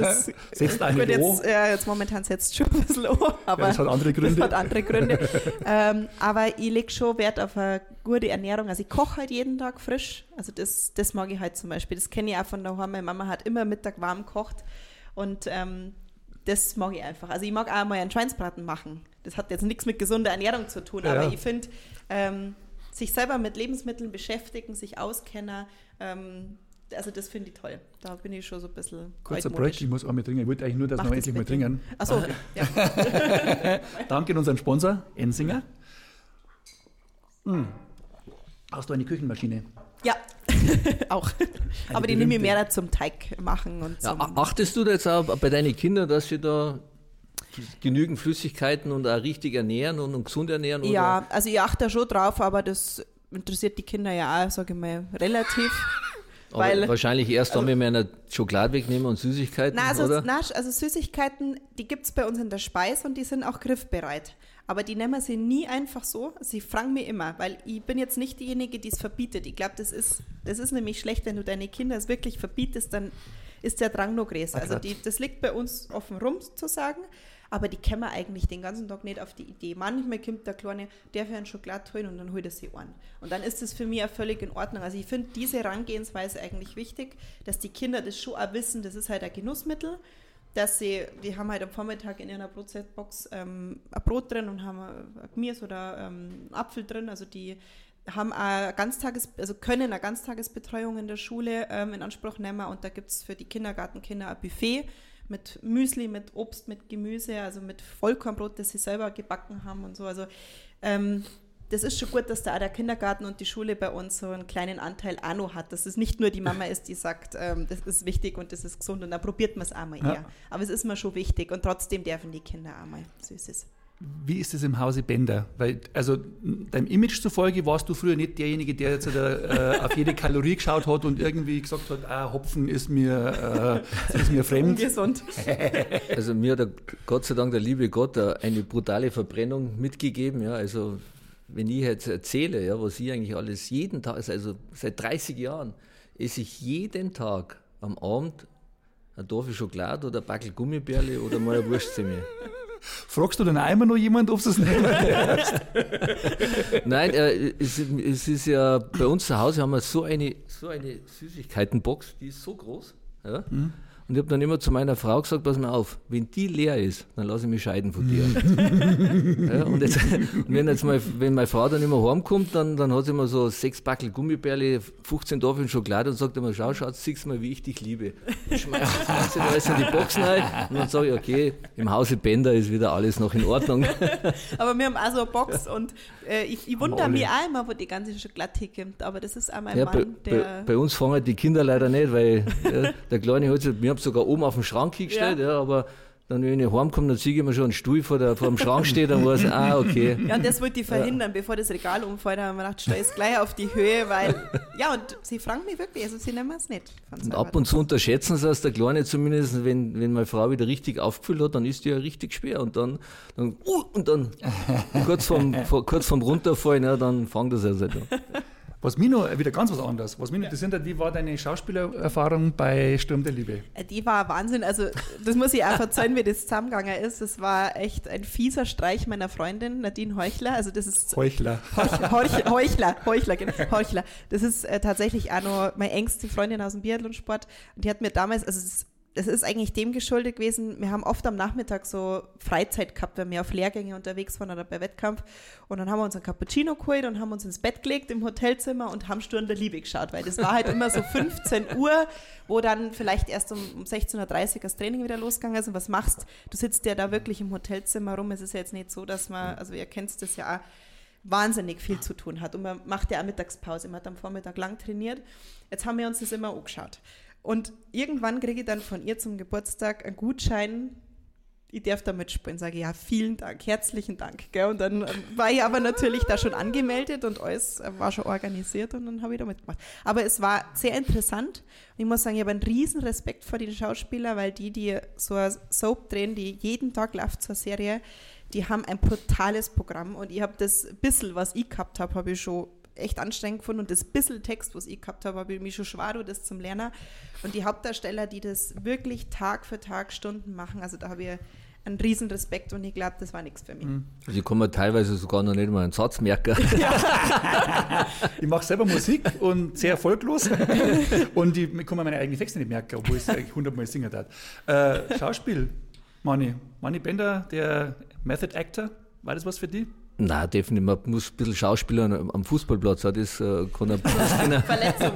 das, Setzt gut, jetzt, ja, jetzt momentan setzt schon ein bisschen an, aber Ja, das hat andere Gründe. Das hat andere Gründe. ähm, aber ich lege schon Wert auf eine gute Ernährung. Also ich koche halt jeden Tag frisch. Also das, das mag ich halt zum Beispiel. Das kenne ich auch von daheim. Meine Mama hat immer Mittag warm gekocht. Und ähm, das mag ich einfach. Also ich mag auch mal einen Schweinsbraten machen. Das hat jetzt nichts mit gesunder Ernährung zu tun, Ja. aber ich finde, ähm, sich selber mit Lebensmitteln beschäftigen, sich auskennen, ähm, also das finde ich toll. Da bin ich schon so ein bisschen Kurzer. Break, ich muss auch mal trinken. Ich wollte eigentlich nur, dass Mach wir endlich mal trinken. Achso, okay. Ja. Danke an unseren Sponsor, Ensinger. Hm. Hast du eine Küchenmaschine? Ja, auch. Aber die nehme ich mehr zum Teig machen und ja, achtest du da jetzt auch bei deinen Kindern, dass sie da genügend Flüssigkeiten und auch richtig ernähren und, und gesund ernähren? Oder? Ja, also ich achte da schon drauf, aber das interessiert die Kinder ja auch, sage ich mal, relativ. Weil- wahrscheinlich erst, wenn wir mal eine Schokolade wegnehmen und Süßigkeiten, Na, also, oder? na, also Süßigkeiten, die gibt es bei uns in der Speise und die sind auch griffbereit. Aber die nehmen sie nie einfach so. Sie fragen mir immer, weil ich bin jetzt nicht diejenige, die es verbietet. Ich glaube, das ist, das ist nämlich schlecht, wenn du deine Kinder es wirklich verbietest, dann ist der Drang noch größer. Also die, das liegt bei uns offen rum, zu sagen. Aber die kommen eigentlich den ganzen Tag nicht auf die Idee. Manchmal kommt der Kleine, der für einen Schokolade holen und dann holt er sie an. Und dann ist das für mich auch völlig in Ordnung. Also ich finde diese Herangehensweise eigentlich wichtig, dass die Kinder das schon auch wissen, das ist halt ein Genussmittel dass sie, die haben halt am Vormittag in ihrer Brotbox ähm, ein Brot drin und haben ein Gemüse oder ähm, Apfel drin. Also die haben eine Ganztages, also können eine Ganztagesbetreuung in der Schule ähm, in Anspruch nehmen und da gibt es für die Kindergartenkinder ein Buffet mit Müsli, mit Obst, mit Gemüse, also mit Vollkornbrot, das sie selber gebacken haben und so. Also ähm, das ist schon gut, dass da auch der Kindergarten und die Schule bei uns so einen kleinen Anteil auch noch hat, dass es nicht nur die Mama ist, die sagt, ähm, das ist wichtig und das ist gesund und dann probiert man es auch mal ja. eher. Aber es ist mir schon wichtig und trotzdem dürfen die Kinder auch mal Süßes. Wie ist es im Hause Bender? Weil, also deinem Image zufolge warst du früher nicht derjenige, der jetzt äh, auf jede Kalorie geschaut hat und irgendwie gesagt hat, ah, Hopfen ist mir, äh, ist mir fremd. Ungesund. also mir hat der, Gott sei Dank der liebe Gott eine brutale Verbrennung mitgegeben. Ja, also wenn ich jetzt erzähle, ja, was ich eigentlich alles jeden Tag, also seit 30 Jahren, esse ich jeden Tag am Abend eine Tafel Schokolade oder ein Backel Gummibärle oder mal eine Wurstzimmer. Fragst du dann einmal noch jemand, ob du es nicht hörst? Nein, äh, es, es, ist ja bei uns zu Hause haben wir so eine, so eine Süßigkeitenbox, die ist so groß. Ja? Mhm. Und ich habe dann immer zu meiner Frau gesagt, pass mal auf, wenn die leer ist, dann lasse ich mich scheiden von dir. ja, und, jetzt, und wenn jetzt mal, wenn meine Frau dann immer heimkommt, dann, dann hat sie immer so sechs Backel Gummibärle, 15 Tafeln Schokolade und sagt immer, schau, Schatz, siehst mal, wie ich dich liebe. Schmeißt sie alles in die Boxen rein und dann sage ich, okay, im Hause Bender ist wieder alles noch in Ordnung. aber wir haben auch so eine Box und äh, ich, ich wundere mich auch immer, wo die ganze Schokolade herkommt, aber das ist auch mein ja, Mann, bei, der... Bei, bei, uns fangen die Kinder leider nicht, weil ja, der Kleine hat sich, wir haben sogar oben auf den Schrank gestellt, ja. ja aber dann, wenn ich heimkomme, dann sehe ich mir schon einen Stuhl vor, der, vor dem Schrank steht, dann weiß ich, ah, okay. Ja, und das wollte ich verhindern, ja. bevor das Regal umfällt. Haben wir gedacht, stell es gleich auf die Höhe, weil, ja, und sie fragen mich wirklich, also sie nehmen es nicht. Und ab und zu unterschätzen sie es, der Kleine zumindest, wenn, wenn meine Frau wieder richtig aufgefüllt hat, dann ist die ja richtig schwer und dann, dann, uh, und dann kurz vorm, vor, kurz vorm Runterfallen, ja, dann fangt das erst an. Was mich noch, wieder ganz was anderes, was mich noch interessiert wie war deine Schauspielererfahrung bei Sturm der Liebe? Äh, die war Wahnsinn, also das muss ich auch verzeihen, wie das zusammengegangen ist. Das war echt ein fieser Streich meiner Freundin Nadine Heuchler, also das ist... Heuchler. Heuchler, Heuchler, Heuchler, Heuchler, genau, Heuchler. Das ist äh, tatsächlich auch noch meine engste Freundin aus dem Biathlonsport und die hat mir damals, also es es ist eigentlich dem geschuldet gewesen, wir haben oft am Nachmittag so Freizeit gehabt, wenn wir auf Lehrgänge unterwegs waren oder bei Wettkampf. Und dann haben wir uns ein Cappuccino geholt und haben uns ins Bett gelegt im Hotelzimmer und haben Sturm der Liebe geschaut, weil das war halt immer so 15 Uhr, wo dann vielleicht erst um, um 16.30 Uhr das Training wieder losgegangen ist. Und was machst du? sitzt ja da wirklich im Hotelzimmer rum. Es ist ja jetzt nicht so, dass man, also ihr kennt das ja auch, wahnsinnig viel zu tun hat. Und man macht ja auch Mittagspause, man hat am Vormittag lang trainiert. Jetzt haben wir uns das immer angeschaut. Und irgendwann kriege ich dann von ihr zum Geburtstag einen Gutschein. Ich darf da mitspielen. Sage ja, vielen Dank, herzlichen Dank. Gell? Und dann war ich aber natürlich da schon angemeldet und alles war schon organisiert und dann habe ich da mitgemacht. Aber es war sehr interessant. Und ich muss sagen, ich habe einen riesen Respekt vor den Schauspielern, weil die, die so eine Soap drehen, die jeden Tag läuft zur Serie, die haben ein brutales Programm und ich habe das bisschen, was ich gehabt habe, habe ich schon echt anstrengend gefunden und das bisschen Text, was ich gehabt habe, habe ich mich schon schwer, das zum Lernen. Und die Hauptdarsteller, die das wirklich Tag für Tag Stunden machen, also da habe ich einen riesen Respekt und ich glaube, das war nichts für mich. Mhm. Also ich kann mir teilweise sogar noch nicht mal einen Satz merken. ich mache selber Musik und sehr erfolglos und ich kann mir meine eigenen Texte nicht merken, obwohl ich es eigentlich hundertmal singen darf. Äh, Schauspiel, Manni, Manni Bender, der Method Actor, war das was für dich? Nein, definitiv. Man muss ein bisschen Schauspieler am Fußballplatz. Das äh, kann er Verletzung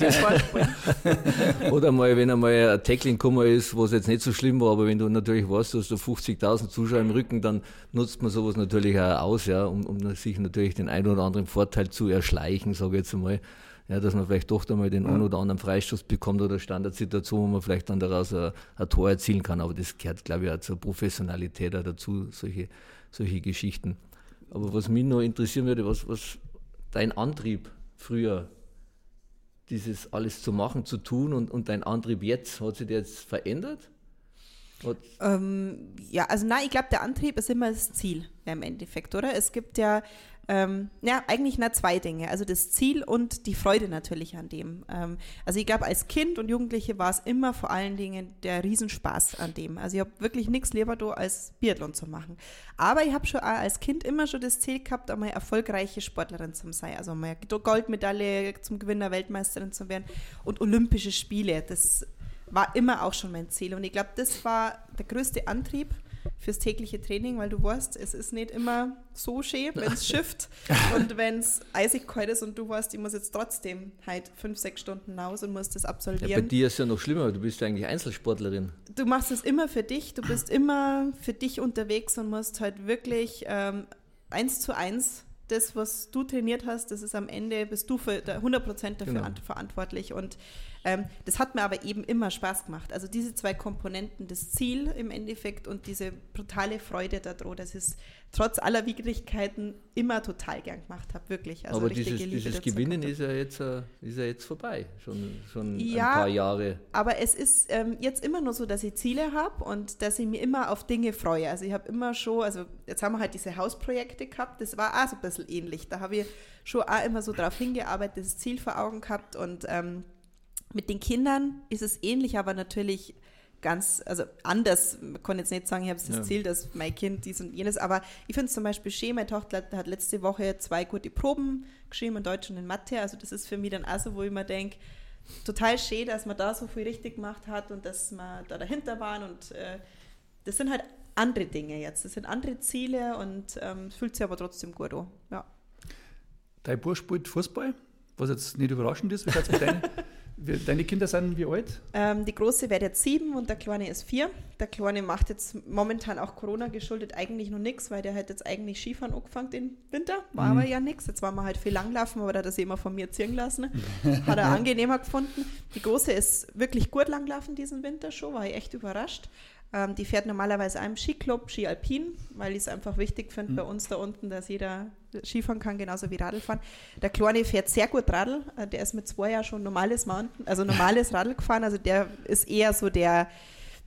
Oder mal, wenn einmal ein Tackling gekommen ist, was jetzt nicht so schlimm war, aber wenn du natürlich weißt, du hast so 50.000 Zuschauer im Rücken, dann nutzt man sowas natürlich auch aus, ja, um, um sich natürlich den einen oder anderen Vorteil zu erschleichen, sage ich jetzt einmal. Ja, dass man vielleicht doch einmal den einen oder anderen Freistoß bekommt oder Standardsituation, wo man vielleicht dann daraus ein, ein Tor erzielen kann. Aber das gehört, glaube ich, auch zur Professionalität dazu, solche, solche Geschichten. Aber was mich noch interessieren würde, was, was dein Antrieb früher, dieses alles zu machen, zu tun und, und dein Antrieb jetzt, hat sich der jetzt verändert? Ähm, ja, also nein, ich glaube, der Antrieb ist immer das Ziel im Endeffekt, oder? Es gibt ja ähm, ja, eigentlich nur zwei Dinge. Also das Ziel und die Freude natürlich an dem. Ähm, also ich glaube, als Kind und Jugendliche war es immer vor allen Dingen der Riesenspaß an dem. Also ich habe wirklich nichts lieber da, als Biathlon zu machen. Aber ich habe schon als Kind immer schon das Ziel gehabt, einmal erfolgreiche Sportlerin zu sein. Also mal Goldmedaille zum Gewinner Weltmeisterin zu werden und Olympische Spiele. Das war immer auch schon mein Ziel. Und ich glaube, das war der größte Antrieb fürs tägliche Training, weil du weißt, es ist nicht immer so schön, wenn es schifft und wenn es eisig kalt ist und du weißt, ich muss jetzt trotzdem halt fünf, sechs Stunden raus und muss das absolvieren. Ja, bei dir ist es ja noch schlimmer, du bist ja eigentlich Einzelsportlerin. Du machst es immer für dich, du bist immer für dich unterwegs und musst halt wirklich ähm, eins zu eins das, was du trainiert hast, das ist am Ende, bist du für 100% dafür genau. verantwortlich. Und ähm, das hat mir aber eben immer Spaß gemacht. Also diese zwei Komponenten, das Ziel im Endeffekt und diese brutale Freude daran, dass ich es trotz aller Widrigkeiten immer total gern gemacht habe, wirklich. Also aber dieses, dieses Gewinnen ist ja, jetzt, äh, ist ja jetzt vorbei, schon, schon ja, ein paar Jahre. aber es ist ähm, jetzt immer nur so, dass ich Ziele habe und dass ich mich immer auf Dinge freue. Also ich habe immer schon, also jetzt haben wir halt diese Hausprojekte gehabt, das war auch so ein bisschen ähnlich. Da habe ich schon auch immer so darauf hingearbeitet, das Ziel vor Augen gehabt und ähm, mit den Kindern ist es ähnlich, aber natürlich ganz, also anders. Man kann jetzt nicht sagen, ich habe das ja. Ziel, dass mein Kind dies und jenes, aber ich finde es zum Beispiel schön, meine Tochter hat letzte Woche zwei gute Proben geschrieben in Deutsch und in Mathe, also das ist für mich dann auch so, wo ich mir denke, total schön, dass man da so viel richtig gemacht hat und dass man da dahinter waren und äh, das sind halt andere Dinge jetzt, das sind andere Ziele und ähm, fühlt sich aber trotzdem gut an. Ja. Dein Bursch spielt Fußball, was jetzt nicht überraschend ist. Wie schaut es mit deinen Deine Kinder sind wie alt? Ähm, die große wird jetzt sieben und der kleine ist vier. Der kleine macht jetzt momentan auch Corona geschuldet eigentlich noch nichts, weil der hat jetzt eigentlich Skifahren angefangen im Winter. War mhm. aber ja nichts. Jetzt waren wir halt viel langlaufen, aber da hat er sich immer von mir ziehen lassen. Hat er angenehmer gefunden. Die große ist wirklich gut langlaufen diesen Winter schon, war ich echt überrascht. Ähm, die fährt normalerweise einem Skiclub, Ski Alpin, weil ich es einfach wichtig finde mhm. bei uns da unten, dass jeder Skifahren kann, genauso wie Radl fahren. Der Kleine fährt sehr gut Radl. Äh, der ist mit zwei Jahren schon normales Mountain, also normales Radl gefahren. Also der ist eher so der,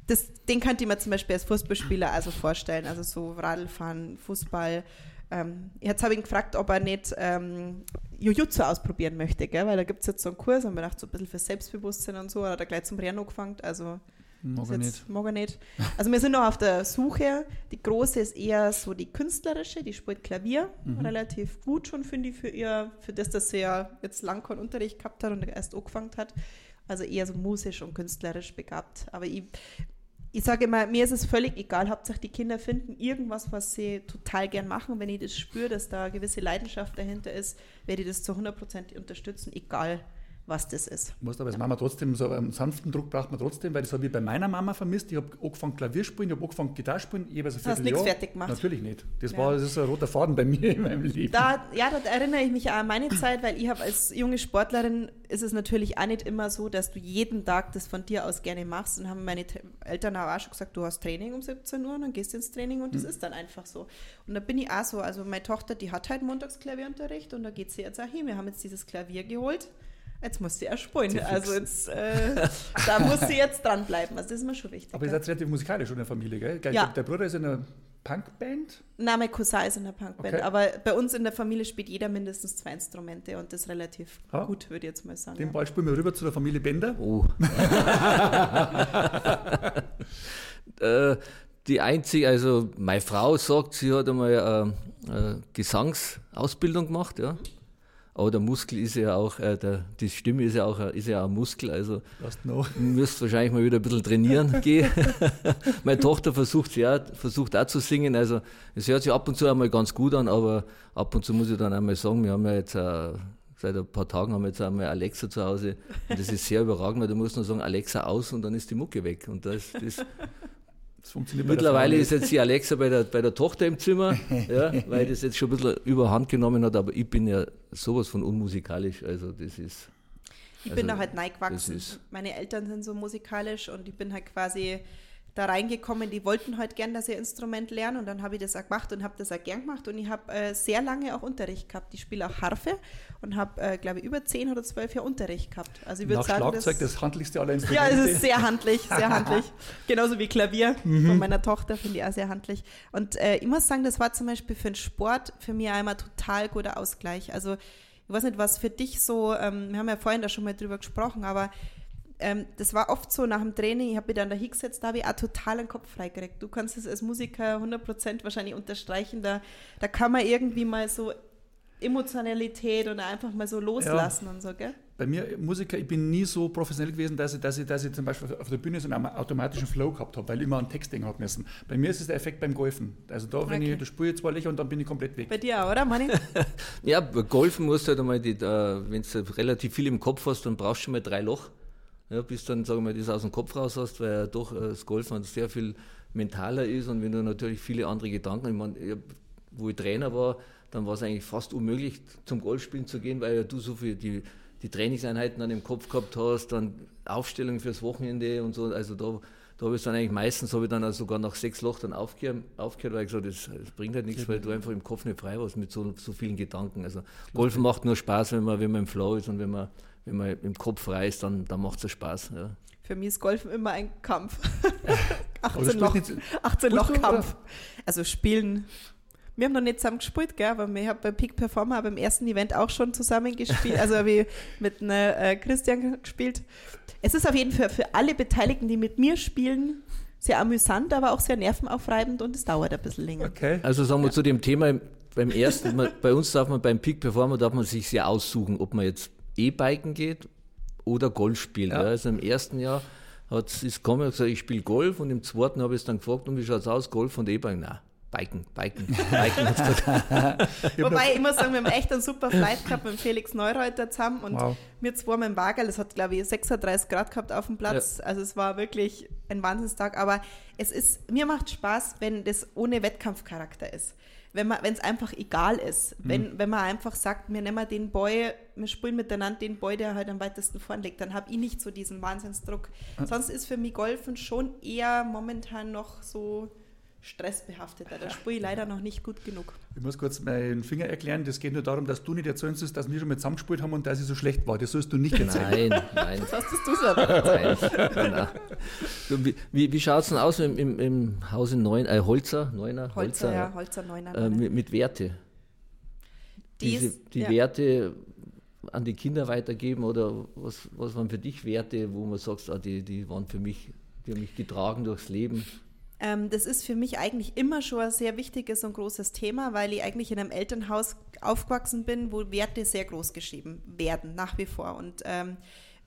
das, den könnte ich mir zum Beispiel als Fußballspieler also vorstellen. Also so Radlfahren, Fußball. Ähm, jetzt habe ich ihn gefragt, ob er nicht ähm, Jujutsu ausprobieren möchte, gell? weil da gibt es jetzt so einen Kurs und man dachte so ein bisschen für Selbstbewusstsein und so, hat er gleich zum Rennen angefangen. Also Mag nicht. Mag nicht. Also wir sind noch auf der Suche. Die große ist eher so die künstlerische, die spielt Klavier. Mhm. Relativ gut schon, finde ich, für ihr, für das, dass sie ja jetzt lang keinen Unterricht gehabt hat und erst angefangen hat. Also eher so musisch und künstlerisch begabt. Aber ich, ich sage immer, mir ist es völlig egal. Hauptsache die Kinder finden irgendwas, was sie total gern machen. Wenn ich das spüre, dass da eine gewisse Leidenschaft dahinter ist, werde ich das zu 100% unterstützen, egal was das ist. Muss aber als Mama trotzdem, so einen sanften Druck braucht man trotzdem, weil das habe ich bei meiner Mama vermisst. Ich habe angefangen Klavier spielen, ich habe angefangen Gitarre spielen, jeweils ein Hast nichts fertig gemacht? Natürlich nicht. Das ja. war das ist ein roter Faden bei mir in meinem Leben. Da, ja, da erinnere ich mich auch an meine Zeit, weil ich habe als junge Sportlerin, ist es natürlich auch nicht immer so, dass du jeden Tag das von dir aus gerne machst. Und haben meine Eltern auch schon gesagt, du hast Training um 17 Uhr und dann gehst du ins Training und das hm. ist dann einfach so. Und da bin ich auch so, also meine Tochter, die hat halt montags Klavierunterricht und da geht sie jetzt auch hin. Wir haben jetzt dieses Klavier geholt jetzt muss sie erspielen. Also jetzt, äh, da muss sie jetzt dranbleiben. Also das ist mir schon wichtig. Aber ihr seid relativ musikalisch in der Familie, gell? Ja. Der Bruder ist in einer Punkband? Nein, mein Cousin ist in einer Punkband. Okay. Aber bei uns in der Familie spielt jeder mindestens zwei Instrumente und das relativ ha? gut, würde ich jetzt mal sagen. Den Ball spielen wir rüber zu der Familie Bender. Oh. äh, die einzige, also meine Frau sagt, sie hat einmal eine, äh, eine äh, Gesangsausbildung gemacht, ja. Aber der Muskel ist ja auch, äh, der, die Stimme ist ja auch, ist ja auch ein Muskel, also du müsst wahrscheinlich mal wieder ein bisschen trainieren gehen. Meine Tochter versucht ja, versucht auch zu singen, also es hört sich ab und zu einmal ganz gut an, aber ab und zu muss ich dann einmal sagen, wir haben ja jetzt äh, seit ein paar Tagen haben wir jetzt einmal Alexa zu Hause. Und das ist sehr überragend, weil du musst nur sagen, Alexa aus und dann ist die Mucke weg. Und das, das Mittlerweile ist jetzt die Alexa bei der, bei der Tochter im Zimmer, ja, weil das jetzt schon ein bisschen überhand genommen hat, aber ich bin ja sowas von unmusikalisch, also das ist. Ich also, bin da halt neigwachsen. Meine Eltern sind so musikalisch und ich bin halt quasi da reingekommen, die wollten halt gern, dass ich Instrument lernen und dann habe ich das auch gemacht und habe das auch gern gemacht und ich habe äh, sehr lange auch Unterricht gehabt. Ich spiele auch Harfe und habe, äh, glaube ich, über zehn oder zwölf Jahre Unterricht gehabt. Also ich würde sagen, Schlagzeug das, das handlichste aller Instrumente. Ja, es ist sehr handlich, sehr handlich. Genauso wie Klavier mhm. von meiner Tochter finde ich auch sehr handlich. Und äh, ich muss sagen, das war zum Beispiel für den Sport für mich einmal total guter Ausgleich. Also ich weiß nicht, was für dich so, ähm, wir haben ja vorhin da schon mal drüber gesprochen, aber ähm, das war oft so nach dem Training, ich habe mich dann da hingesetzt, da habe ich auch total den Kopf freigekriegt. Du kannst es als Musiker 100% wahrscheinlich unterstreichen, da, da kann man irgendwie mal so Emotionalität und einfach mal so loslassen ja. und so, gell? Bei mir, Musiker, ich bin nie so professionell gewesen, dass ich, dass ich, dass ich zum Beispiel auf der Bühne so einen automatischen Flow gehabt habe, weil ich immer einen Text denken habe müssen. Bei mir ist es der Effekt beim Golfen. Also da, wenn okay. ich, da spüre ich zwei Löcher und dann bin ich komplett weg. Bei dir auch, oder, Manni? ja, Golfen musst du halt einmal, wenn du relativ viel im Kopf hast, dann brauchst du schon mal drei Loch. Ja, bis dann, sagen wir, das aus dem Kopf raus hast, weil ja doch äh, das Golfen sehr viel mentaler ist und wenn du natürlich viele andere Gedanken, ich meine, wo ich Trainer war, dann war es eigentlich fast unmöglich, zum Golfspielen zu gehen, weil ja du so viel die, die Trainingseinheiten dann im Kopf gehabt hast, dann Aufstellungen fürs Wochenende und so. Also da, da habe ich dann eigentlich meistens habe ich dann also sogar nach sechs Loch dann aufgehört, aufgehört weil ich gesagt das, das bringt halt nichts, weil du einfach im Kopf nicht frei warst mit so, so vielen Gedanken. Also Golfen macht nur Spaß, wenn man, wenn man im Flow ist und wenn man, wenn man im Kopf frei ist, dann, dann macht es Spaß. Ja. Für mich ist Golfen immer ein Kampf. 18 Loch, 18 Loch Kampf. Also spielen wir haben noch nicht zusammen gespielt, gell, aber wir haben bei Peak Performer beim ersten Event auch schon zusammen gespielt, also habe ich mit einer, äh, Christian gespielt. Es ist auf jeden Fall für alle Beteiligten, die mit mir spielen, sehr amüsant, aber auch sehr nervenaufreibend und es dauert ein bisschen länger. Okay. Also sagen wir ja. zu dem Thema, beim ersten, bei uns darf man beim Peak Performer darf man sich sehr aussuchen, ob man jetzt E-Biken geht oder Golf spielt. Ja. Also im ersten Jahr hat es gekommen und gesagt, ich spiele Golf und im zweiten habe ich es dann gefragt, und wie schaut es aus, Golf und E-Biken? Nein. Biken, Biken, Biken. Wobei ich muss sagen, wir haben echt einen super Flight gehabt mit Felix Neureuter zusammen und wow. wir zwei mit dem Wagel, es hat glaube ich 36 Grad gehabt auf dem Platz, ja. also es war wirklich ein Wahnsinnstag, aber es ist, mir macht Spaß, wenn das ohne Wettkampfcharakter ist. Wenn es einfach egal ist, mhm. wenn, wenn man einfach sagt, wir nehmen den Boy, wir spielen miteinander den Boy, der halt am weitesten vorn liegt, dann habe ich nicht so diesen Wahnsinnsdruck. Mhm. Sonst ist für mich Golfen schon eher momentan noch so stressbehafteter. Da spiele ich leider noch nicht gut genug. Ich muss kurz meinen Finger erklären. Das geht nur darum, dass du nicht erzählen sollst, dass wir schon mal zusammengespielt haben und dass ich so schlecht war. Das sollst du nicht erzählen. Nein, nein. Das hast du so nein, Wie, wie, wie schaut es denn aus im, im, im Hause Neun, äh, Holzer? Neuner? Holzer, Holzer ja, Holzer, Neuner. Äh, mit, mit, Werte. Die, Diese, die ja. Werte an die Kinder weitergeben oder was, was waren für dich Werte, wo man sagt, ah, die, die waren für mich, die haben mich getragen durchs Leben? Ähm, das ist für mich eigentlich immer schon ein sehr wichtiges und großes Thema, weil ich eigentlich in einem Elternhaus aufgewachsen bin, wo Werte sehr groß geschrieben werden, nach wie vor. Und ähm,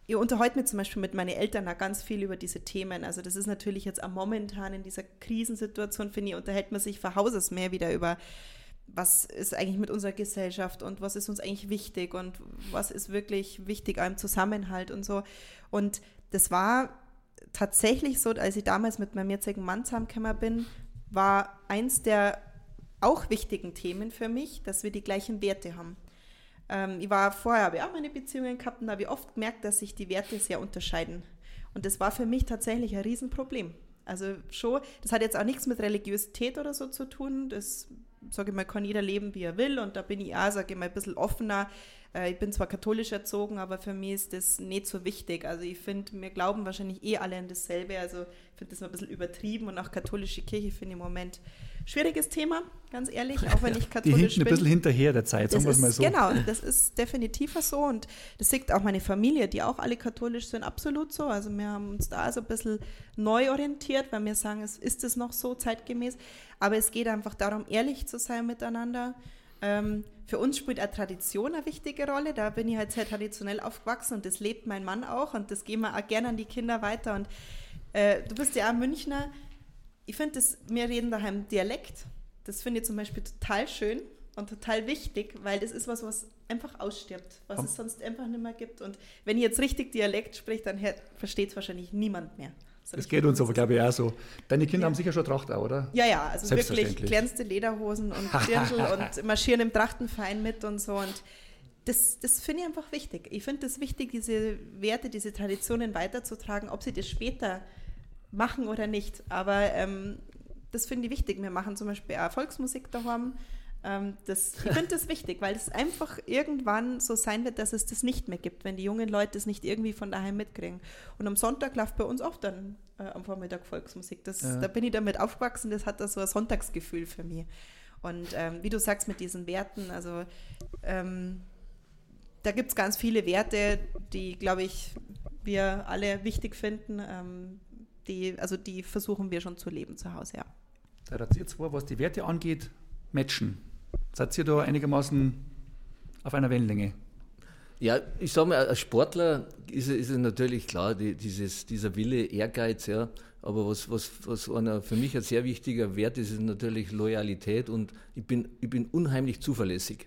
ich unterhalte mich zum Beispiel mit meinen Eltern auch ganz viel über diese Themen. Also das ist natürlich jetzt auch momentan in dieser Krisensituation, finde ich, unterhält man sich von Hauses mehr wieder über was ist eigentlich mit unserer Gesellschaft und was ist uns eigentlich wichtig und was ist wirklich wichtig einem Zusammenhalt und so. Und das war tatsächlich so, als ich damals mit meinem jetzigen Mann zusammengekommen bin, war eins der auch wichtigen Themen für mich, dass wir die gleichen Werte haben. Ähm, ich war vorher, habe ich auch meine Beziehungen gehabt und habe oft gemerkt, dass sich die Werte sehr unterscheiden. Und das war für mich tatsächlich ein Riesenproblem. Also schon, das hat jetzt auch nichts mit Religiosität oder so zu tun. Das, sage ich mal, kann jeder leben, wie er will. Und da bin ich auch, sage ich mal, ein bisschen offener äh, ich bin zwar katholisch erzogen, aber für mich ist das nicht so wichtig. Also ich finde, wir glauben wahrscheinlich eh alle an dasselbe. Also ich finde das ein bisschen übertrieben und auch katholische Kirche finde ich im Moment schwieriges Thema, ganz ehrlich, auch wenn ich katholisch Die hinten bin. ein bisschen hinterher der Zeit, sagen wir es mal so. Genau, das ist definitiv so und das sieht auch meine Familie, die auch alle katholisch sind, absolut so. Also wir haben uns da so ein bisschen neu orientiert, weil wir sagen, es ist es noch so zeitgemäß. Aber es geht einfach darum, ehrlich zu sein miteinander, ähm, für uns spielt auch Tradition eine wichtige Rolle. Da bin ich halt sehr traditionell aufgewachsen und das lebt mein Mann auch und das geben wir auch gerne an die Kinder weiter. Und äh, du bist ja auch Münchner. Ich finde, wir reden daheim Dialekt. Das finde ich zum Beispiel total schön und total wichtig, weil das ist was, was einfach ausstirbt, was es sonst einfach nicht mehr gibt. Und wenn ich jetzt richtig Dialekt spreche, dann versteht es wahrscheinlich niemand mehr. Das, das geht uns aber, glaube ich, auch so. Deine Kinder ja. haben sicher schon Tracht auch, oder? Ja, ja, also wirklich glänzende Lederhosen und Dirndl und marschieren im Trachtenverein mit und so. Und das, das finde ich einfach wichtig. Ich finde es wichtig, diese Werte, diese Traditionen weiterzutragen, ob sie das später machen oder nicht. Aber ähm, das finde ich wichtig. Wir machen zum Beispiel auch Volksmusik daheim. Ähm, das, ich finde das wichtig, weil es einfach irgendwann so sein wird, dass es das nicht mehr gibt, wenn die jungen Leute es nicht irgendwie von daheim mitkriegen. Und am Sonntag läuft bei uns oft dann äh, am Vormittag Volksmusik. Das, ja. Da bin ich damit aufgewachsen, das hat da so ein Sonntagsgefühl für mich. Und ähm, wie du sagst mit diesen Werten, also ähm, da gibt es ganz viele Werte, die, glaube ich, wir alle wichtig finden. Ähm, die, also die versuchen wir schon zu leben zu Hause, ja. Da hat ihr zwar, was die Werte angeht, matchen. Seid ihr da einigermaßen auf einer Wellenlänge? Ja, ich sage mal, als Sportler ist, ist es natürlich klar, die, dieses, dieser Wille, Ehrgeiz, ja. Aber was, was, was einer, für mich ein sehr wichtiger Wert ist, ist natürlich Loyalität und ich bin, ich bin unheimlich zuverlässig.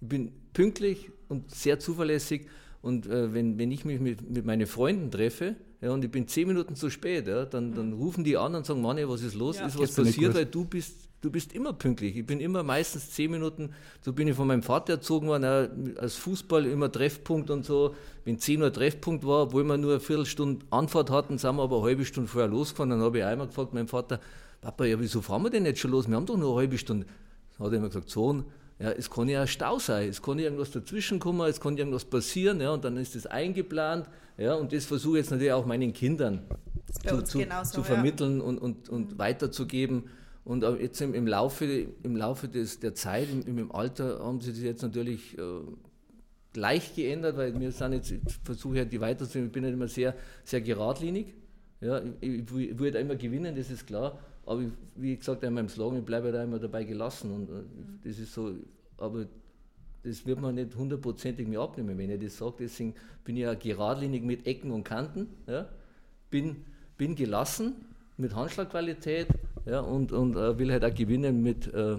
Ich bin pünktlich und sehr zuverlässig und äh, wenn, wenn ich mich mit, mit meinen Freunden treffe, ja, und ich bin zehn Minuten zu spät, ja, dann, dann rufen die an und sagen, Manni, was ist los? Ja. Ist was passiert? Weil du bist, du bist immer pünktlich. Ich bin immer meistens zehn Minuten, so bin ich von meinem Vater erzogen worden, als Fußball immer Treffpunkt und so. Wenn 10 Uhr Treffpunkt war, obwohl wir nur eine Viertelstunde Anfahrt hatten, sind wir aber eine halbe Stunde vorher losgefahren. Dann habe ich einmal gefragt, mein Vater, Papa, ja, wieso fahren wir denn jetzt schon los? Wir haben doch nur eine halbe Stunde. Dann hat er immer gesagt, Sohn, ja, es kann ja ein Stau sein, es kann irgendwas dazwischen kommen, es kann irgendwas passieren, ja, und dann ist das eingeplant, ja, und das versuche ich jetzt natürlich auch meinen Kindern zu, zu, genauso, zu, vermitteln ja. und, und, und mhm. weiterzugeben. Und jetzt im, im Laufe, im Laufe des, der Zeit, im, im Alter, haben sie das jetzt natürlich äh, leicht geändert, weil wir sind jetzt, ich versuche ja die weiterzunehmen, ich bin nicht immer sehr, sehr geradlinig. Ja, ich, ich würde immer gewinnen, das ist klar. Aber wie gesagt, in meinem Slogan, ich bleibe da immer dabei gelassen. Und äh, das ist so, aber das wird man nicht hundertprozentig mir abnehmen, wenn ich das sage. Deswegen bin ich ja geradlinig mit Ecken und Kanten, ja, bin, bin gelassen mit Handschlagqualität ja, und, und äh, will halt auch gewinnen mit, äh,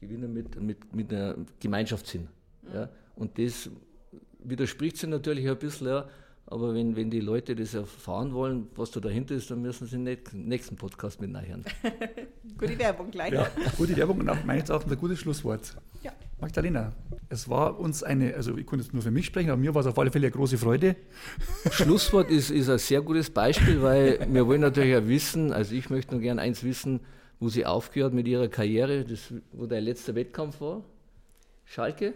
gewinnen mit, mit, mit einem Gemeinschaftssinn. Mhm. Ja. Und das widerspricht sich natürlich ein bisschen, ja, aber wenn, wenn die Leute das erfahren wollen, was da dahinter ist, dann müssen sie den nächsten Podcast mit nachhören. gute Werbung gleich. Ja, gute Werbung und auch meines Erachtens ein gutes Schlusswort. Ja. Magdalena, es war uns eine, also ich konnte jetzt nur für mich sprechen, aber mir war es auf alle Fälle eine große Freude. Schlusswort ist, ist ein sehr gutes Beispiel, weil wir wollen natürlich auch wissen, also ich möchte nur gerne eins wissen, wo sie aufgehört mit ihrer Karriere, das, wo dein letzter Wettkampf war. Schalke?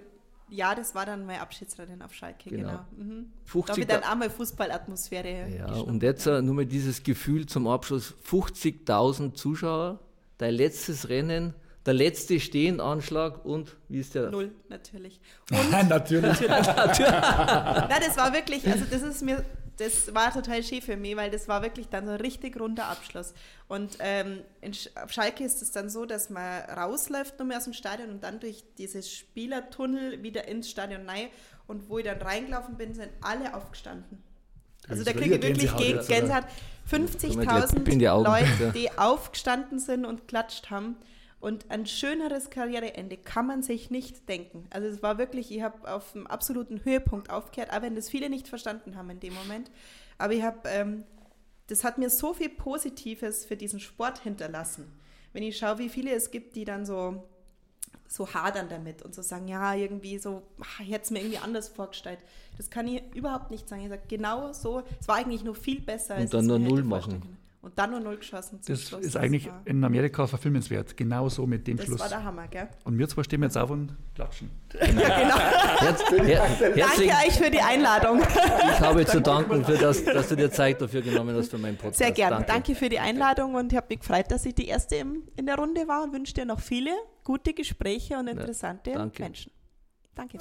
Ja, das war dann mein Abschiedsrennen auf Schalke, genau. genau. Mhm. Da habe ich dann einmal Fußballatmosphäre. Ja, und jetzt ja. nur mal dieses Gefühl zum Abschluss: 50.000 Zuschauer, dein letztes Rennen, der letzte Stehenanschlag und wie ist der? Null, natürlich. Und natürlich. natürlich. Nein, das war wirklich, also das ist mir das war total schön für mich, weil das war wirklich dann so ein richtig runder Abschluss. Und ähm, in auf Schalke ist es dann so, dass man rausläuft nur mehr aus dem Stadion und dann durch dieses Spielertunnel wieder ins Stadion rein. Und wo ich dann reingelaufen bin, sind alle aufgestanden. Also da kriege ich wirklich Gänsehaut. 50.000 Leute, die aufgestanden sind und klatscht haben. Und ein schöneres Karriereende kann man sich nicht denken. Also es war wirklich, ich habe auf einem absoluten Höhepunkt aufgehört, auch wenn das viele nicht verstanden haben in dem Moment. Aber ich habe, ähm, das hat mir so viel Positives für diesen Sport hinterlassen. Wenn ich schaue, wie viele es gibt, die dann so so hadern damit und so sagen, ja, irgendwie so, ach, ich hätte es mir irgendwie anders vorgestellt. Das kann ich überhaupt nicht sagen. Ich sage, genau so, es war eigentlich nur viel besser. Und dann nur Null machen. Und dann nur null geschossen. das Schluss. ist eigentlich in Amerika verfilmenswert. Genau so mit dem das Schluss. Das war der Hammer, gell? Und wir zwei stehen jetzt auf und klatschen. ja, genau. Herz, her, Danke euch für die Einladung. Ich habe zu danken, für das, dass du dir Zeit dafür genommen hast für meinen Podcast. Sehr gerne. Danke. Danke für die Einladung und ich habe mich gefreut, dass ich die erste in der Runde war und wünsche dir noch viele gute Gespräche und interessante ja, danke. Menschen. Danke.